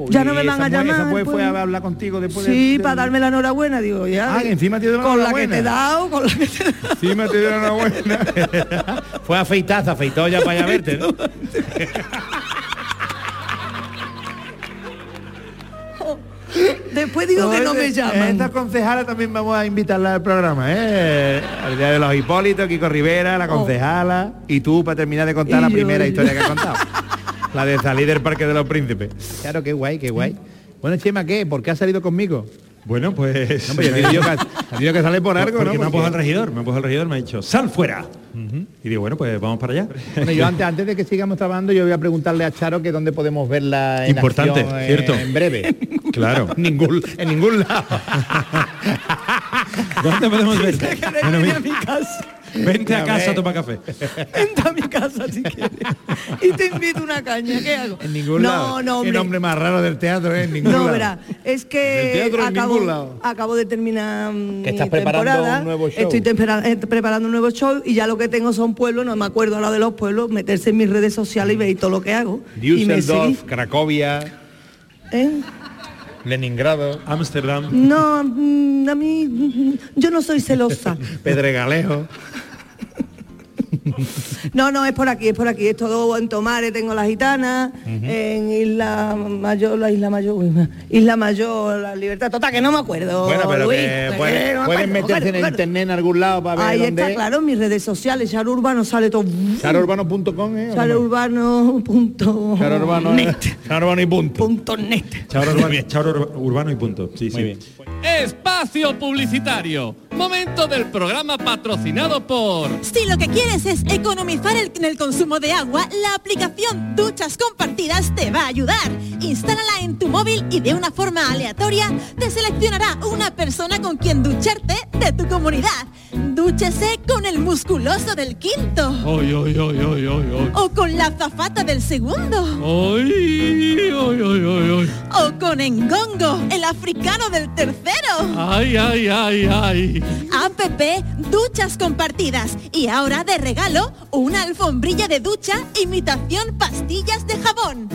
Ya no me van a llamar. Esa mujer pues. fue a hablar contigo después de- Sí, de- para darme la enhorabuena, digo, ya. Ah, que encima te dio la Con la que enhorabuena. te he dado, con la que te he dado. Encima te dieron una buena. fue a afeitar, se afeitó ya para allá verte, ¿no? Después digo que no me llaman. Esta concejala también vamos a invitarla al programa, ¿eh? Al día de los Hipólitos, Kiko Rivera, la concejala, y tú para terminar de contar Oh. Y la yo, primera historia que has contado. la de salir del Parque de los Príncipes. Claro, qué guay, qué guay. Bueno, Chema, ¿qué? ¿Por qué has salido conmigo? Bueno, pues... No, pues yo que salir por algo, porque ¿no? me ha puesto el regidor, me ha puesto el regidor, me ha dicho, sal fuera. Y digo, bueno, pues vamos para allá. Bueno, yo antes, antes de que sigamos trabajando, yo voy a preguntarle a Charo que dónde podemos verla en Importante, acción, eh, cierto. en breve. Claro. en ningún, en ningún lado. ¿Dónde podemos ver? Bueno, Ven mira, a mi casa. Vente a casa a tomar café. Vente a mi casa si quieres. Y te invito una caña, ¿qué hago? En ningún no, lado. No, Qué hombre. nombre más raro del teatro, ¿eh? En ningún No, lado. verá, es que acabo, de terminar mm, mi estás preparando temporada. un nuevo show. Estoy eh, preparando un nuevo show y ya lo que tengo son pueblos, no me acuerdo ahora de los pueblos, meterse en mis redes sociales y veis todo lo que hago. y me seguís. Düsseldorf, Cracovia, ¿Eh? Leningrado, Ámsterdam. No, mm, a mí, mm, yo no soy celosa. Pedregalejo. No, no, es por aquí, es por aquí. Es todo en Tomares, tengo la gitana, en Isla Mayor, la Isla Mayor, Isla Mayor, la Libertad Total, que no me acuerdo. Bueno, pero Luis, que que pueden, no me pueden acuerdo, meterse en bueno, internet en algún lado para ver Ahí dónde está, claro, en mis redes sociales, Charo Urbano sale todo. Charourbano.com, ¿eh? Charo Urbano punto Charo Urbano, net, Charo Urbano y punto. punto net. Charo Urbano, Charo Urba- Urbano y punto. Sí, sí. Muy bien. Espacio publicitario. Momento del programa patrocinado por Si lo que quieres es economizar el- en el consumo de agua, la aplicación Duchas Compartidas te va a ayudar. Instálala en tu móvil y de una forma aleatoria te seleccionará una persona con quien ducharte de tu comunidad. Dúchese con el musculoso del quinto. Ay, ay, ay, O con la zafata del segundo. O con Engongo, el africano del tercero. Ay, ay, ay, ay. APP Duchas Compartidas. Y ahora de regalo, una alfombrilla de ducha imitación pastillas de jabón.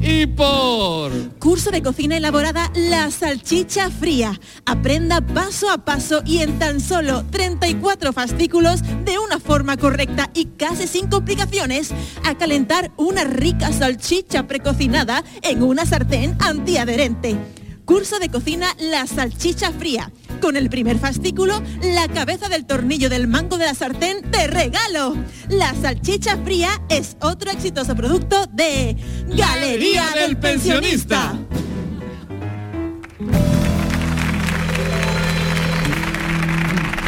Y por Curso de cocina elaborada La Salchicha Fría. Aprenda paso a paso y en tan solo 34 fascículos de una forma correcta y casi sin complicaciones a calentar una rica salchicha precocinada en una sartén antiadherente. Curso de cocina La Salchicha Fría. Con el primer fascículo, la cabeza del tornillo del mango de la sartén de regalo. La salchicha fría es otro exitoso producto de Galería del Pensionista.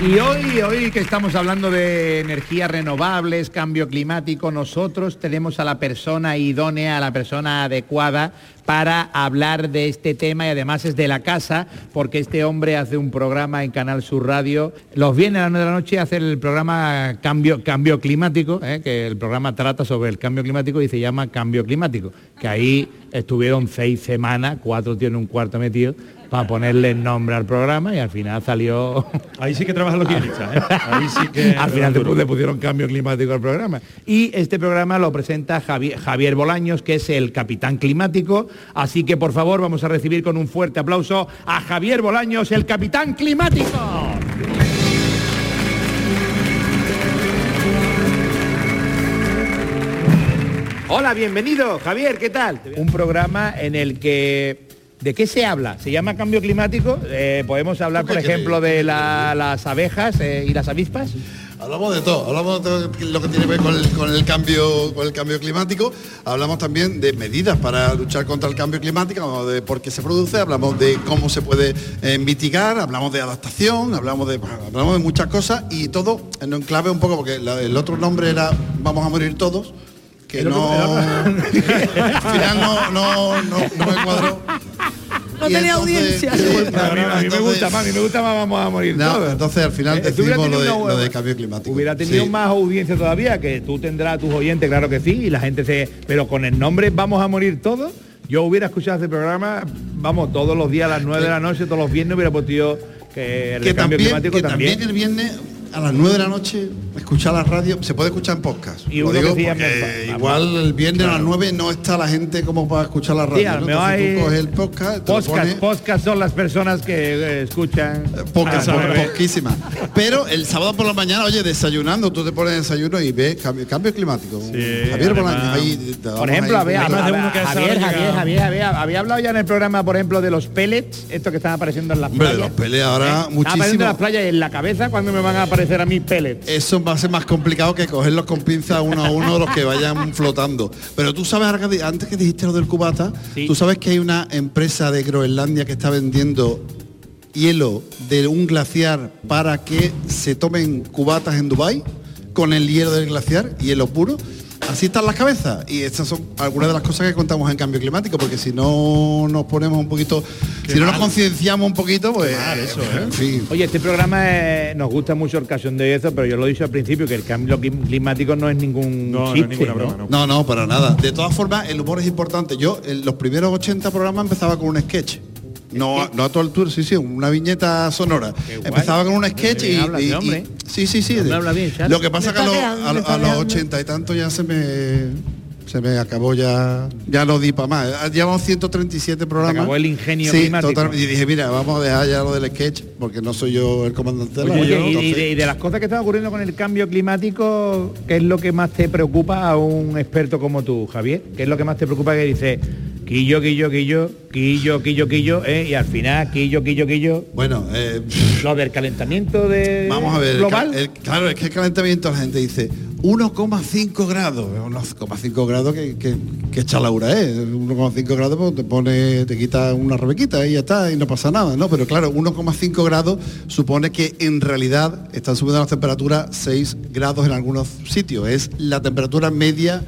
Y hoy, hoy que estamos hablando de energías renovables, cambio climático, nosotros tenemos a la persona idónea, a la persona adecuada para hablar de este tema y además es de la casa, porque este hombre hace un programa en Canal Sur Radio, los viernes a las 9 de la noche hace el programa Cambio, Cambio Climático, ¿eh? que el programa trata sobre el cambio climático y se llama Cambio Climático, que ahí estuvieron seis semanas, cuatro tiene un cuarto metido, para ponerle nombre al programa y al final salió Ahí sí que trabajan los guionistas, ¿eh? Ahí sí que... al final después le pusieron cambio climático al programa. Y este programa lo presenta Javier, Javier Bolaños, que es el capitán climático. Así que por favor vamos a recibir con un fuerte aplauso a Javier Bolaños, el capitán climático. Hola, bienvenido, Javier, ¿qué tal? Un programa en el que... ¿De qué se habla? ¿Se llama cambio climático? Eh, podemos hablar, por ejemplo, de la- las abejas eh, y las avispas. Hablamos de todo, hablamos de todo lo que tiene que ver con el, con el cambio, con el cambio climático, hablamos también de medidas para luchar contra el cambio climático, hablamos de por qué se produce, hablamos de cómo se puede eh, mitigar, hablamos de adaptación, hablamos de, bueno, hablamos de muchas cosas y todo en un clave un poco, porque la- el otro nombre era Vamos a morir todos, que no. al final no, no, no, no me cuadró. No Y tenía entonces- audiencia. Sí, a, mí, a mí me gusta más, a mí me gusta más, vamos a morir No, todos. entonces al final Eh, decidimos lo de, lo de cambio climático. Hubiera tenido Sí. más audiencia todavía, que tú tendrás a tus oyentes, claro que sí, y la gente se... Pero con el nombre Vamos a morir todos, yo hubiera escuchado este programa, vamos, todos los días a las 9 de la noche, todos los viernes hubiera puesto que el que cambio también, climático que también. también el viernes a las 9 de la noche escuchar la radio, se puede escuchar en podcast. Y Lo digo porque igual el viernes a las 9 no está la gente como para escuchar la radio. Entonces hay- tú coges el podcast, Podcast, pones, podcast son las personas que eh, escuchan... pocas, Ah, po- sabe. poquísimas. Pero el sábado por la mañana, oye, desayunando, tú te pones desayuno y ves cambio, cambio climático. Javier ahí damos Por ejemplo, ahí había, un- más de uno que a esa Javier, Javier, llega- Javier, había, había hablado ya en el programa, por ejemplo, de los pellets, estos que están apareciendo en las Hombre, de playas. los pellets ahora Están apareciendo en las playas en la cabeza cuando me van a aparecer a mí pellets. Eso va a ser más complicado que cogerlos con pinzas uno a uno los que vayan flotando. Pero tú sabes, antes que dijiste lo del cubata, Sí. tú sabes que hay una empresa de Groenlandia que está vendiendo hielo de un glaciar para que se tomen cubatas en Dubai con el hielo del glaciar, hielo puro. Así están las cabezas. Y estas son algunas de las cosas que contamos en cambio climático, porque si no nos ponemos un poquito, si no nos concienciamos un poquito, pues. En fin. Oye, este programa eh, nos gusta mucho el cachón de eso, pero yo lo he dicho al principio que el cambio clim- climático no es ningún No, no es ninguna ¿no? broma, no. No, no, para nada. De todas formas, el humor es importante. Yo, en los primeros 80 programas empezaba con un sketch. No, no a el tour, sí, sí, una viñeta sonora. Empezaba con un sketch y, habla y- hombre. sí, sí, sí. Hombre de- habla bien, Charles. lo que pasa que a, los- quedando, a, me a está los quedando. 80 y tanto ya se me se me acabó ya, ya no di para más. Llevamos 137 programas. acabó el ingenio sí, totalmente. Y dije, mira, vamos a dejar ya lo del sketch, porque no soy yo el comandante de la Oye, y, y de, y de las cosas que están ocurriendo con el cambio climático, ¿qué es lo que más te preocupa a un experto como tú, Javier? ¿Qué es lo que más te preocupa que dice quillo, quillo, quillo, quillo, quillo, quillo, eh, y al final quillo, quillo, quillo? Bueno, eh, Lo del calentamiento de Vamos a ver, global. el- claro, es que el calentamiento la gente dice 1,5 grados, 1,5 grados que, que, que chalaura es, 1,5 grados pues, te pone, te quita una rebequita y ya está, y no pasa nada, ¿no? Pero claro, 1,5 grados supone que en realidad están subiendo las temperaturas 6 grados en algunos sitios, es la temperatura media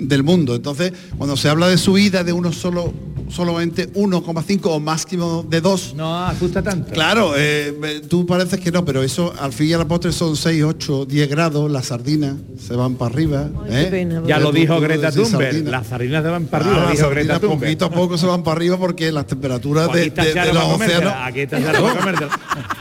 del mundo. Entonces, cuando se habla de subida de uno solo, solamente 1,5 o máximo de 2, no asusta tanto. Claro, eh, tú pareces que no, pero eso al fin y al postre son 6, 8, 10 grados, las sardinas se van para arriba. ¿eh? pena, Ya lo dijo Greta Thunberg, sardina. las sardinas se van para Ah, arriba, las dijo sardinas Greta Thunberg. poquito a poco se van para arriba porque las temperaturas Pues de, de- de los océanos. aquí está.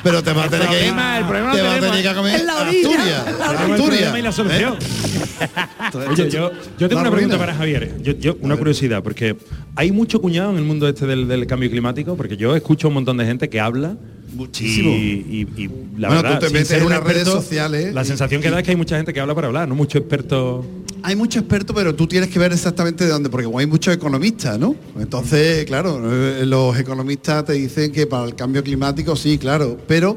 Pero te va a tener que ir. el problema te va a tener que comer en la orilla, Asturias. la y la solución. ¿eh? Oye, yo, yo tengo La una pregunta ruina. para Javier. Yo, yo- una curiosidad, porque hay mucho cuñado en el mundo este del, del cambio climático, porque yo escucho un montón de gente que habla. Muchísimo. Y, y- y la Bueno, verdad, tú te metes en las redes experto, sociales La y- sensación que da es que hay mucha gente que habla para hablar, no mucho experto. Hay muchos expertos, pero tú tienes que ver exactamente de dónde, porque hay muchos economistas, ¿no? Entonces, claro, eh, los economistas te dicen que para el cambio climático sí, claro, pero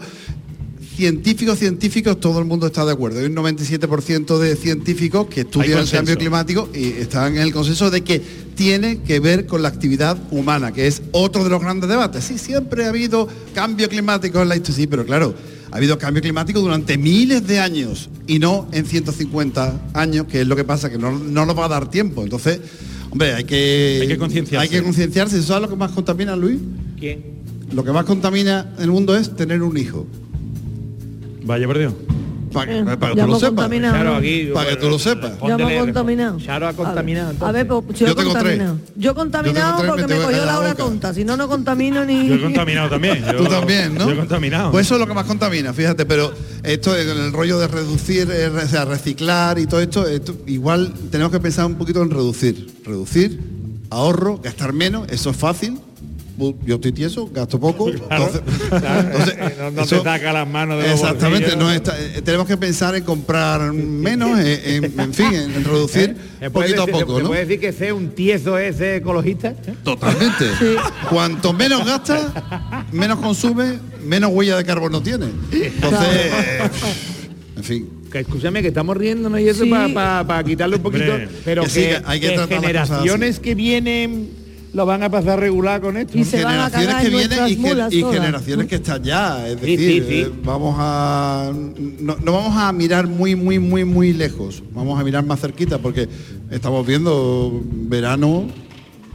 científicos, científicos, todo el mundo está de acuerdo. Hay un 97% de científicos que estudian el cambio climático y están en el consenso de que tiene que ver con la actividad humana, que es otro de los grandes debates. Sí, siempre ha habido cambio climático en la historia, sí, pero claro, ha habido cambio climático durante miles de años y no en 150 años, que es lo que pasa, que no, no nos va a dar tiempo. Entonces, hombre, hay que... Hay que concienciarse. Hay que concienciarse. ¿Sabes lo que más contamina, Luis? ¿Quién? Lo que más contamina el mundo es tener un hijo. Vaya por Dios. Para Eh, que, para que tú lo sepas. aquí, Para que tú lo sepas. Ya hemos Póntele- contaminado. Charo ha contaminado. A ver, entonces. pues, yo, Yo he contaminado. Yo he contaminado Yo porque me me cogió la la hora tonta. Si no, no contamino ni... Yo he contaminado también. yo- Tú también, ¿no? Yo he contaminado. Pues eso es lo que más contamina, fíjate, pero esto en el rollo de reducir, eh, o sea, reciclar y todo esto, esto, igual tenemos que pensar un poquito en reducir. Reducir, ahorro, gastar menos, eso es fácil. Bu- Yo estoy tieso, gasto poco. entonces- entonces, no, no eso- te saca las manos de Exactamente, no está- eh, tenemos que pensar en comprar menos, eh, en, en fin, en, en reducir ¿Se puede poquito a poco, ¿Se ¿no? puede decir que sea un tieso ese ecologista? Totalmente. Cuanto menos gasta, menos consume, menos huella de carbono tiene. Entonces, en fin. Que escúchame que estamos riéndonos y eso Sí. para quitarle un poquito, pero que que, sí, que hay que que generaciones que vienen lo van a pasar regular con esto. Y se van a cagar que en vienen y, mulas y generaciones que están ya. Es decir, sí, sí. eh, vamos a no, no vamos a mirar muy, muy, muy, muy lejos. Vamos a mirar más cerquita porque estamos viendo verano,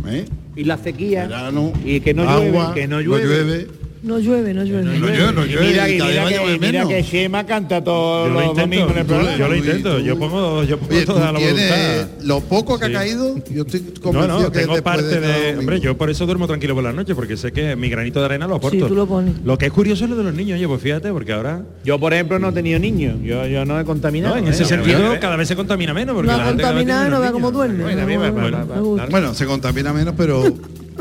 ¿eh? Y la sequía. verano, y que no agua, llueve, que no llueve. No llueve, no llueve. No llueve, no llueve, mira, y cada mira, vez va a que, mira que Shema canta todos Yo lo los domingos en el intento, programa. yo lo intento, yo pongo, yo pongo Oye, toda la voluntad. lo poco que Sí. ha caído, yo estoy No, convencido no, que tengo parte de, de... Hombre, yo por eso duermo tranquilo por la noche, porque sé que mi granito de arena lo aporto. Sí, tú lo pones. Lo que es curioso es lo de los niños, oye, pues fíjate, porque ahora... Yo, por ejemplo, no he tenido niños. Yo, yo no he contaminado. No, en ese ¿eh? sentido cada vez se contamina menos. Porque No ha contaminado no vea cómo duerme. No, no. Bueno, se contamina menos, pero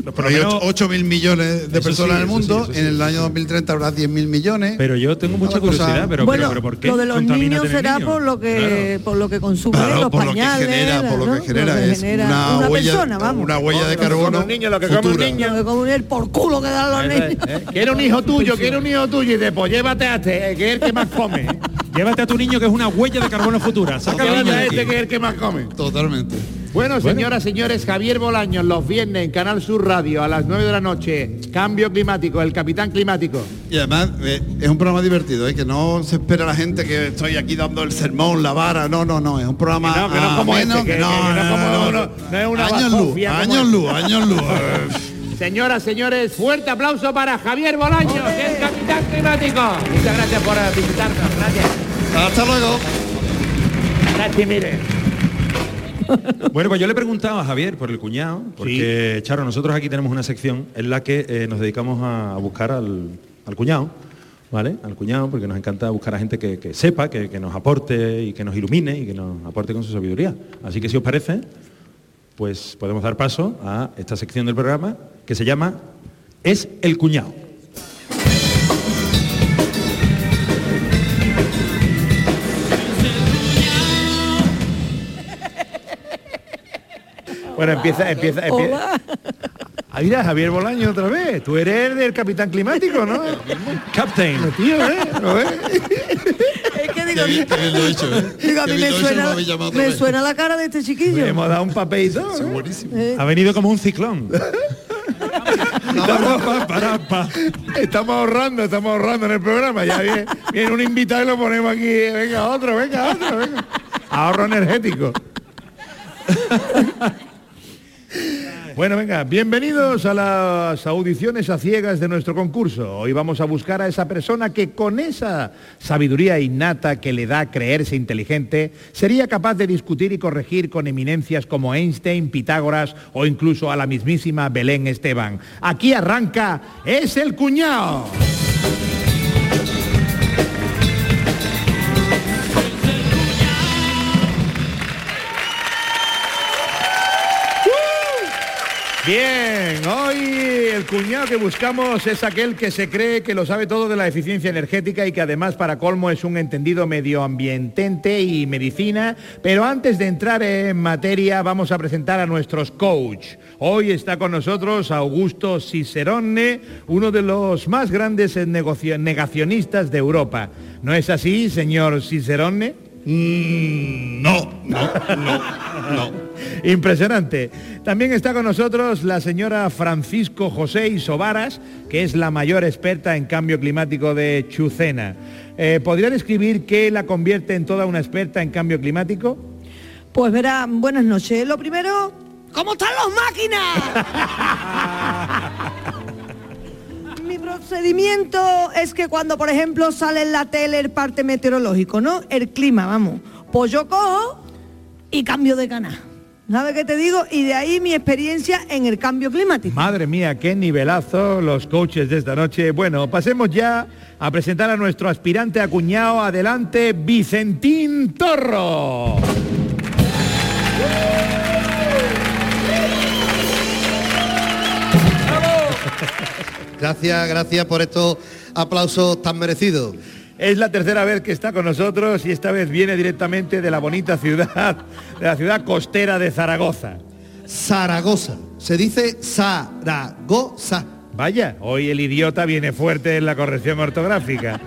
por lo hay menos- 8 mil millones de personas sí, en el sí, mundo. sí. En el año 2030 habrá 10 mil millones. Pero yo tengo mucha curiosidad, pero, bueno, pero, pero ¿por qué lo de los niños será por lo que por lo que consumen Claro, los por lo que genera, por lo que genera, es genera una, una huella, persona, vamos. una huella de Como carbono los niños, lo que comen los futura. niños. Lo que comen el por culo que dan los niños. ¿Eh? Quiero un hijo tuyo, quiero un hijo tuyo y después llévate a este, eh, que es el que más come. Llévate a tu niño que es una huella de carbono futura. Niño a este que es el que más come. Totalmente. Bueno, señoras, señores, Javier Bolaños, los viernes en Canal Sur Radio a las 9 de la noche. Cambio climático, el capitán climático. Y además eh, es un programa divertido, ¿eh? que no se espera la gente que estoy aquí dando el sermón, la vara. No, no, no. Es un programa Que no, que no como este, que- que no es una años luz, años este. luz, años luz. Señoras, señores, fuerte aplauso para Javier Bolaños, el capitán climático. Muchas gracias por visitarnos. Gracias. Hasta luego. Gracias, mire. Bueno, pues yo le he preguntado a Javier por el cuñado, porque, Charo, nosotros aquí tenemos una sección en la que eh, nos dedicamos a, a buscar al, al cuñado, ¿vale? Al cuñado, porque nos encanta buscar a gente que, que sepa, que, que nos aporte y que nos ilumine y que nos aporte con su sabiduría. Así que si os parece, pues podemos dar paso a esta sección del programa que se llama Es el cuñado. Bueno, empieza, empieza, empieza. Hola. Ah, mira, Javier Bolaño otra vez. Tú eres del capitán climático, ¿no? Captain. Tío, ¿eh? Es que digo, Qué bien, qué bien lo he hecho, ¿eh? digo, a mí me suena, me la cara de este chiquillo. Hemos dado un papel y todo. Sí, ¿no? buenísimo. Eh, Ha venido como un ciclón. Estamos, estamos ahorrando, estamos ahorrando en el programa. Ya viene, viene un invitado y lo ponemos aquí. Venga, otro, venga, otro, venga. Ahorro energético. Bueno, venga, bienvenidos a las audiciones a ciegas de nuestro concurso. Hoy vamos a buscar a esa persona que con esa sabiduría innata que le da creerse inteligente, sería capaz de discutir y corregir con eminencias como Einstein, Pitágoras o incluso a la mismísima Belén Esteban. Aquí arranca, es el cuñado. Bien, hoy el cuñado que buscamos es aquel que se cree que lo sabe todo de la eficiencia energética y que además para colmo es un entendido medioambientente y medicina. Pero antes de entrar en materia vamos a presentar a nuestros coach. Hoy está con nosotros Augusto Cicerone, uno de los más grandes negacionistas de Europa. ¿No es así, señor Cicerone? Mm, no, no, no, no. Impresionante. También está con nosotros la señora Francisco José Isobaras, que es la mayor experta en cambio climático de Chucena. Eh, ¿Podría describir qué la convierte en toda una experta en cambio climático? Pues verá, buenas noches. Lo primero, ¿cómo están las máquinas? Mi procedimiento es que cuando, por ejemplo, sale en la tele el parte meteorológico, ¿no? El clima, vamos. Pues yo cojo y cambio de canal. ¿Sabes qué te digo? Y de ahí mi experiencia en el cambio climático. Madre mía, qué nivelazo los coaches de esta noche. Bueno, pasemos ya a presentar a nuestro aspirante a cuñado. Adelante, Vicentín Torro. Gracias, gracias por estos aplausos tan merecidos. Es la tercera vez que está con nosotros y esta vez viene directamente de la bonita ciudad, de la ciudad costera de Zaragoza. Zaragoza. Se dice Zaragoza. Vaya, hoy el idiota viene fuerte en la corrección ortográfica.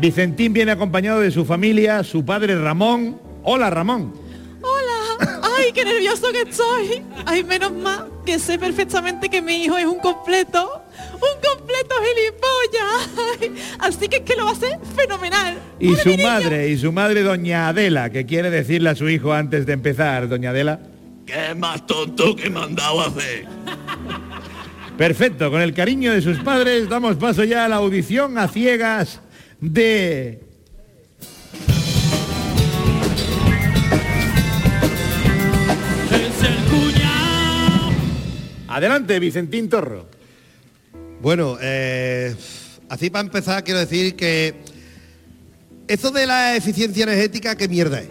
Vicentín viene acompañado de su familia, su padre Ramón. Hola Ramón. Hola, ay, qué nervioso que estoy. Ay, menos mal que sé perfectamente que mi hijo es un completo, un completo gilipollas. Así que es que lo va a hacer fenomenal. Y su madre, y su madre doña Adela, que quiere decirle a su hijo antes de empezar, doña Adela. ¿Qué más tonto que me han dado a hacer? Perfecto, con el cariño de sus padres damos paso ya a la audición a ciegas de... Es el cuñado. Adelante, Vicentín Torro. Bueno, eh, así para empezar quiero decir que eso de la eficiencia energética, qué mierda es.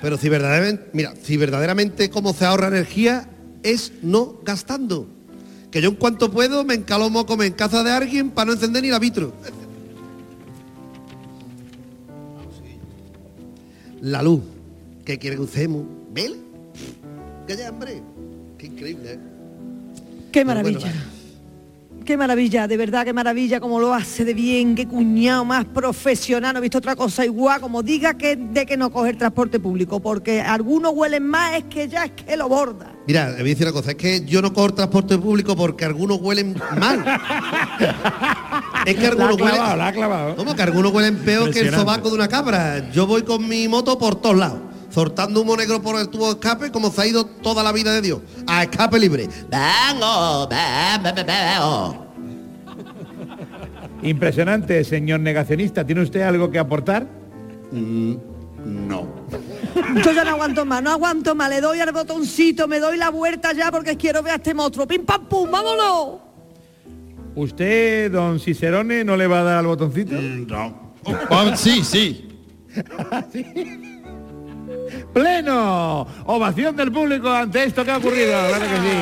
Pero si verdaderamente, mira, si verdaderamente cómo se ahorra energía es no gastando. Que yo en cuanto puedo me encalomo como en casa de alguien para no encender ni la vitro. La luz. ¿Qué quiere que usemos? ¿Vela? Que ya, hombre. Qué increíble, ¿eh? Qué bueno, maravilla. Qué maravilla, de verdad, qué maravilla, como lo hace de bien, qué cuñado más profesional, no he visto otra cosa igual, como diga que de que no coge el transporte público, porque algunos huelen más, es que ya es que lo borda. Mira, le voy a decir una cosa, es que yo no cojo el transporte público porque algunos huelen mal. es que La algunos clavado, huelen. la ha clavado. ¿Cómo? Que algunos huelen peor que el sobaco de una cabra. Yo voy con mi moto por todos lados, soltando humo negro por el tubo de escape como se ha ido toda la vida de Dios. A escape libre. Vengo, ven, ven, ven, ven. Impresionante, señor negacionista. ¿Tiene usted algo que aportar? No. Yo ya no aguanto más, no aguanto más, le doy al botoncito, me doy la vuelta ya porque quiero ver a este monstruo. ¡Pim, pam, pum! ¡Vámonos! ¿Usted, don Cicerone, no le va a dar al botoncito? No. Oh, sí, sí. pleno. Ovación del público ante esto que ha ocurrido. Claro que sí.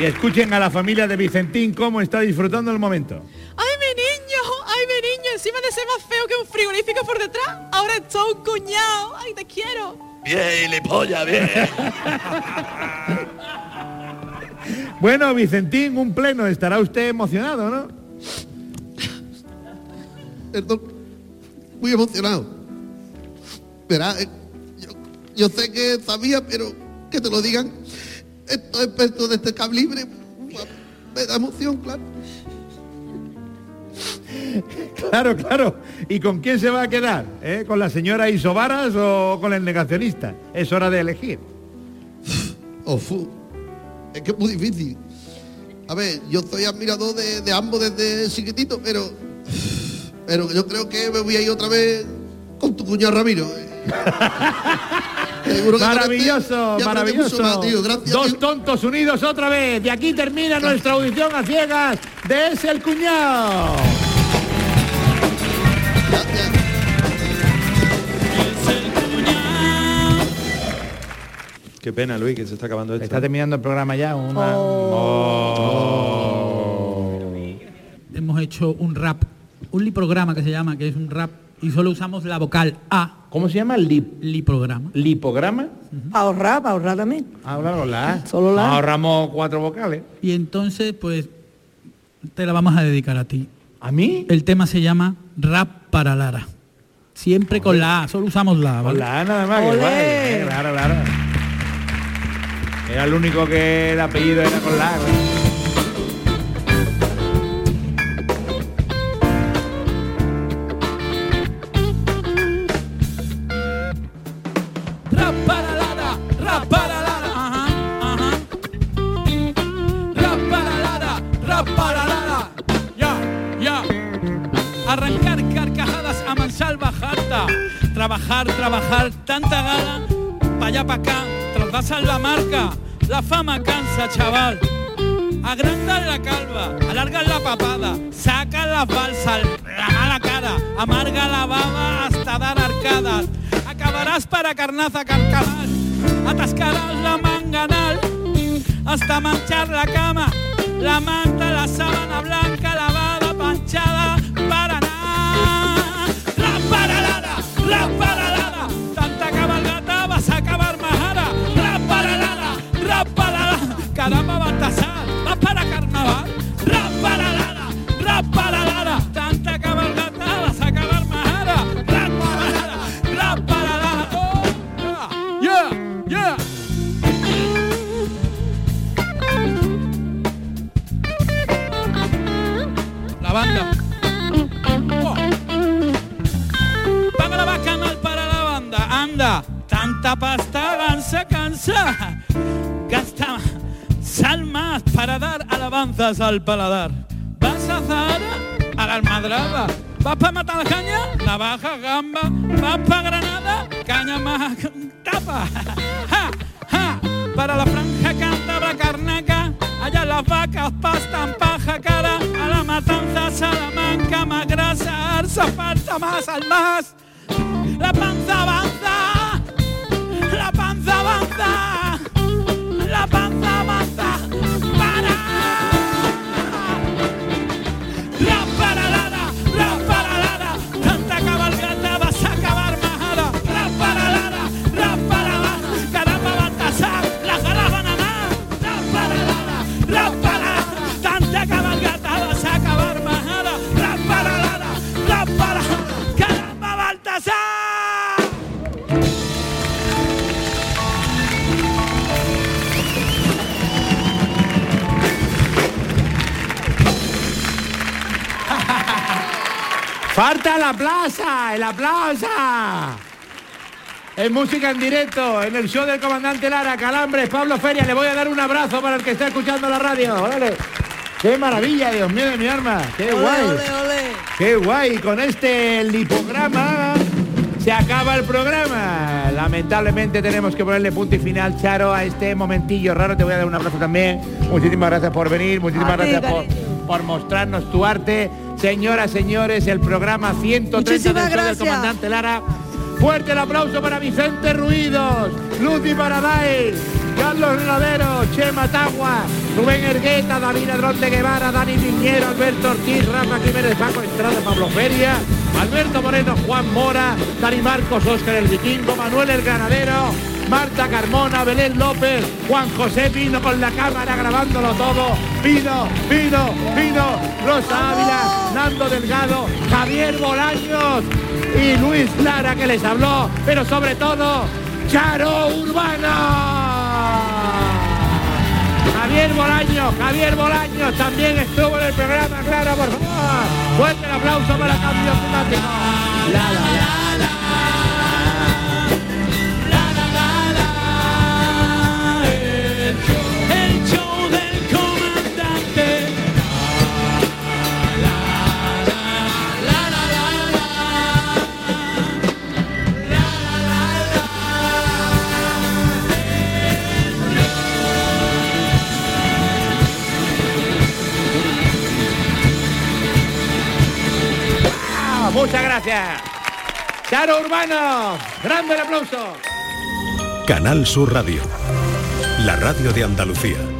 Y escuchen a la familia de Vicentín cómo está disfrutando el momento. ¡Ay, mi niño! ¡Ay, mi niño! Encima de ser más feo que un frigorífico por detrás, ahora es todo un cuñado. ¡Ay, te quiero! Bien, le polla, bien. Bueno, Vicentín, un pleno. Estará usted emocionado, ¿no? Perdón, muy emocionado. Verá, eh, yo, yo sé que sabía, pero que te lo digan estos expertos de este calibre, me da emoción, claro. Claro, claro. ¿Y con quién se va a quedar? ¿Eh? ¿Con la señora Isobaras o con el negacionista? Es hora de elegir. Oh, fu. Es que es muy difícil. A ver, yo soy admirador de, de ambos desde chiquitito, pero. Pero yo creo que me voy a ir otra vez con tu cuñado Ramiro. Seguro que con Maravilloso, ya maravilloso. más, tío. Gracias, Dos tío. tontos unidos otra vez. De aquí termina nuestra audición a ciegas de Es el Cuñado. Qué pena, Luis, que se está acabando esto. Está terminando el programa ya. Una... Hemos hecho un rap, un liprograma que se llama, que es un rap, y solo usamos la vocal A. ¿Cómo se llama? Lip, Liprograma. ¿Lipograma? Para ahorrar, para ahorrar también. Ahora con la. Solo la. Ahorramos cuatro vocales. Y entonces, pues, te la vamos a dedicar a ti. ¿A mí? El tema se llama Rap para Lara. Siempre con la A, solo usamos la A. Con ¿vale? la A nada más. que Olé. guay. Eh, Claro, claro. Era el único que el apellido era con la. Arrancar carcajadas a mansalva jarta. Trabajar, trabajar, tanta gana. Pa' allá, pa' acá, trasvasar la marca. La fama cansa, chaval. Agrandar la calva, alargar la papada, saca las balsas, la cara, amarga la baba hasta dar arcadas. Acabarás para carnaza carcamal, atascarás la manganal, hasta manchar la cama, la manta, la sábana blanca, lavada, caramba Baltasar, al paladar. Vas a Zara a la almadraba. Vas para matar la caña, navaja, gamba. Vas para Granada, caña más tapa. Ja, ja. Para la franja cántabra carnaca, allá las vacas pastan paja cara, a la matanza Salamanca, más grasa, arsa, falta más al más. La panza avanza, la panza avanza, ¡Falta la plaza! ¡En la plaza! Es música en directo, en el show del comandante Lara, Calambres, Pablo Feria. Le voy a dar un abrazo para el que está escuchando la radio. ¡Órale! ¡Qué maravilla, Dios mío de mi arma! ¡Qué guay! ¡Qué guay! Con este lipograma se acaba el programa. Lamentablemente tenemos que ponerle punto y final, Charo, a este momentillo raro. Te voy a dar un abrazo también. Muchísimas gracias por venir, muchísimas A ti, gracias por. Por mostrarnos tu arte. Señoras, señores, el programa 130 Muchísimas del del comandante Lara Fuerte el aplauso para Vicente Ruidos, Lucy Paradise, Carlos Renadero, Chema Tagua, Rubén Ergueta, David Adrón de Guevara, Dani Piñero, Alberto Ortiz, Rafa Jiménez, Paco Estrada, Pablo Feria, Alberto Moreno, Juan Mora, Dani Marcos, Óscar el Vikingo, Manuel el Ganadero, Marta Carmona, Belén López, Juan José Pino con la cámara grabándolo todo, Pino, Pino, Pino, Rosa Ávila, Nando Delgado, Javier Bolaños y Luis Lara que les habló, pero sobre todo, Charo Urbana. Javier Bolaños, Javier Bolaños también estuvo en el programa, claro, por favor. Fuerte el aplauso para cambio climático. La, la, la, la. Muchas gracias. Charo Urbano, grande el aplauso. Canal Sur Radio. La radio de Andalucía.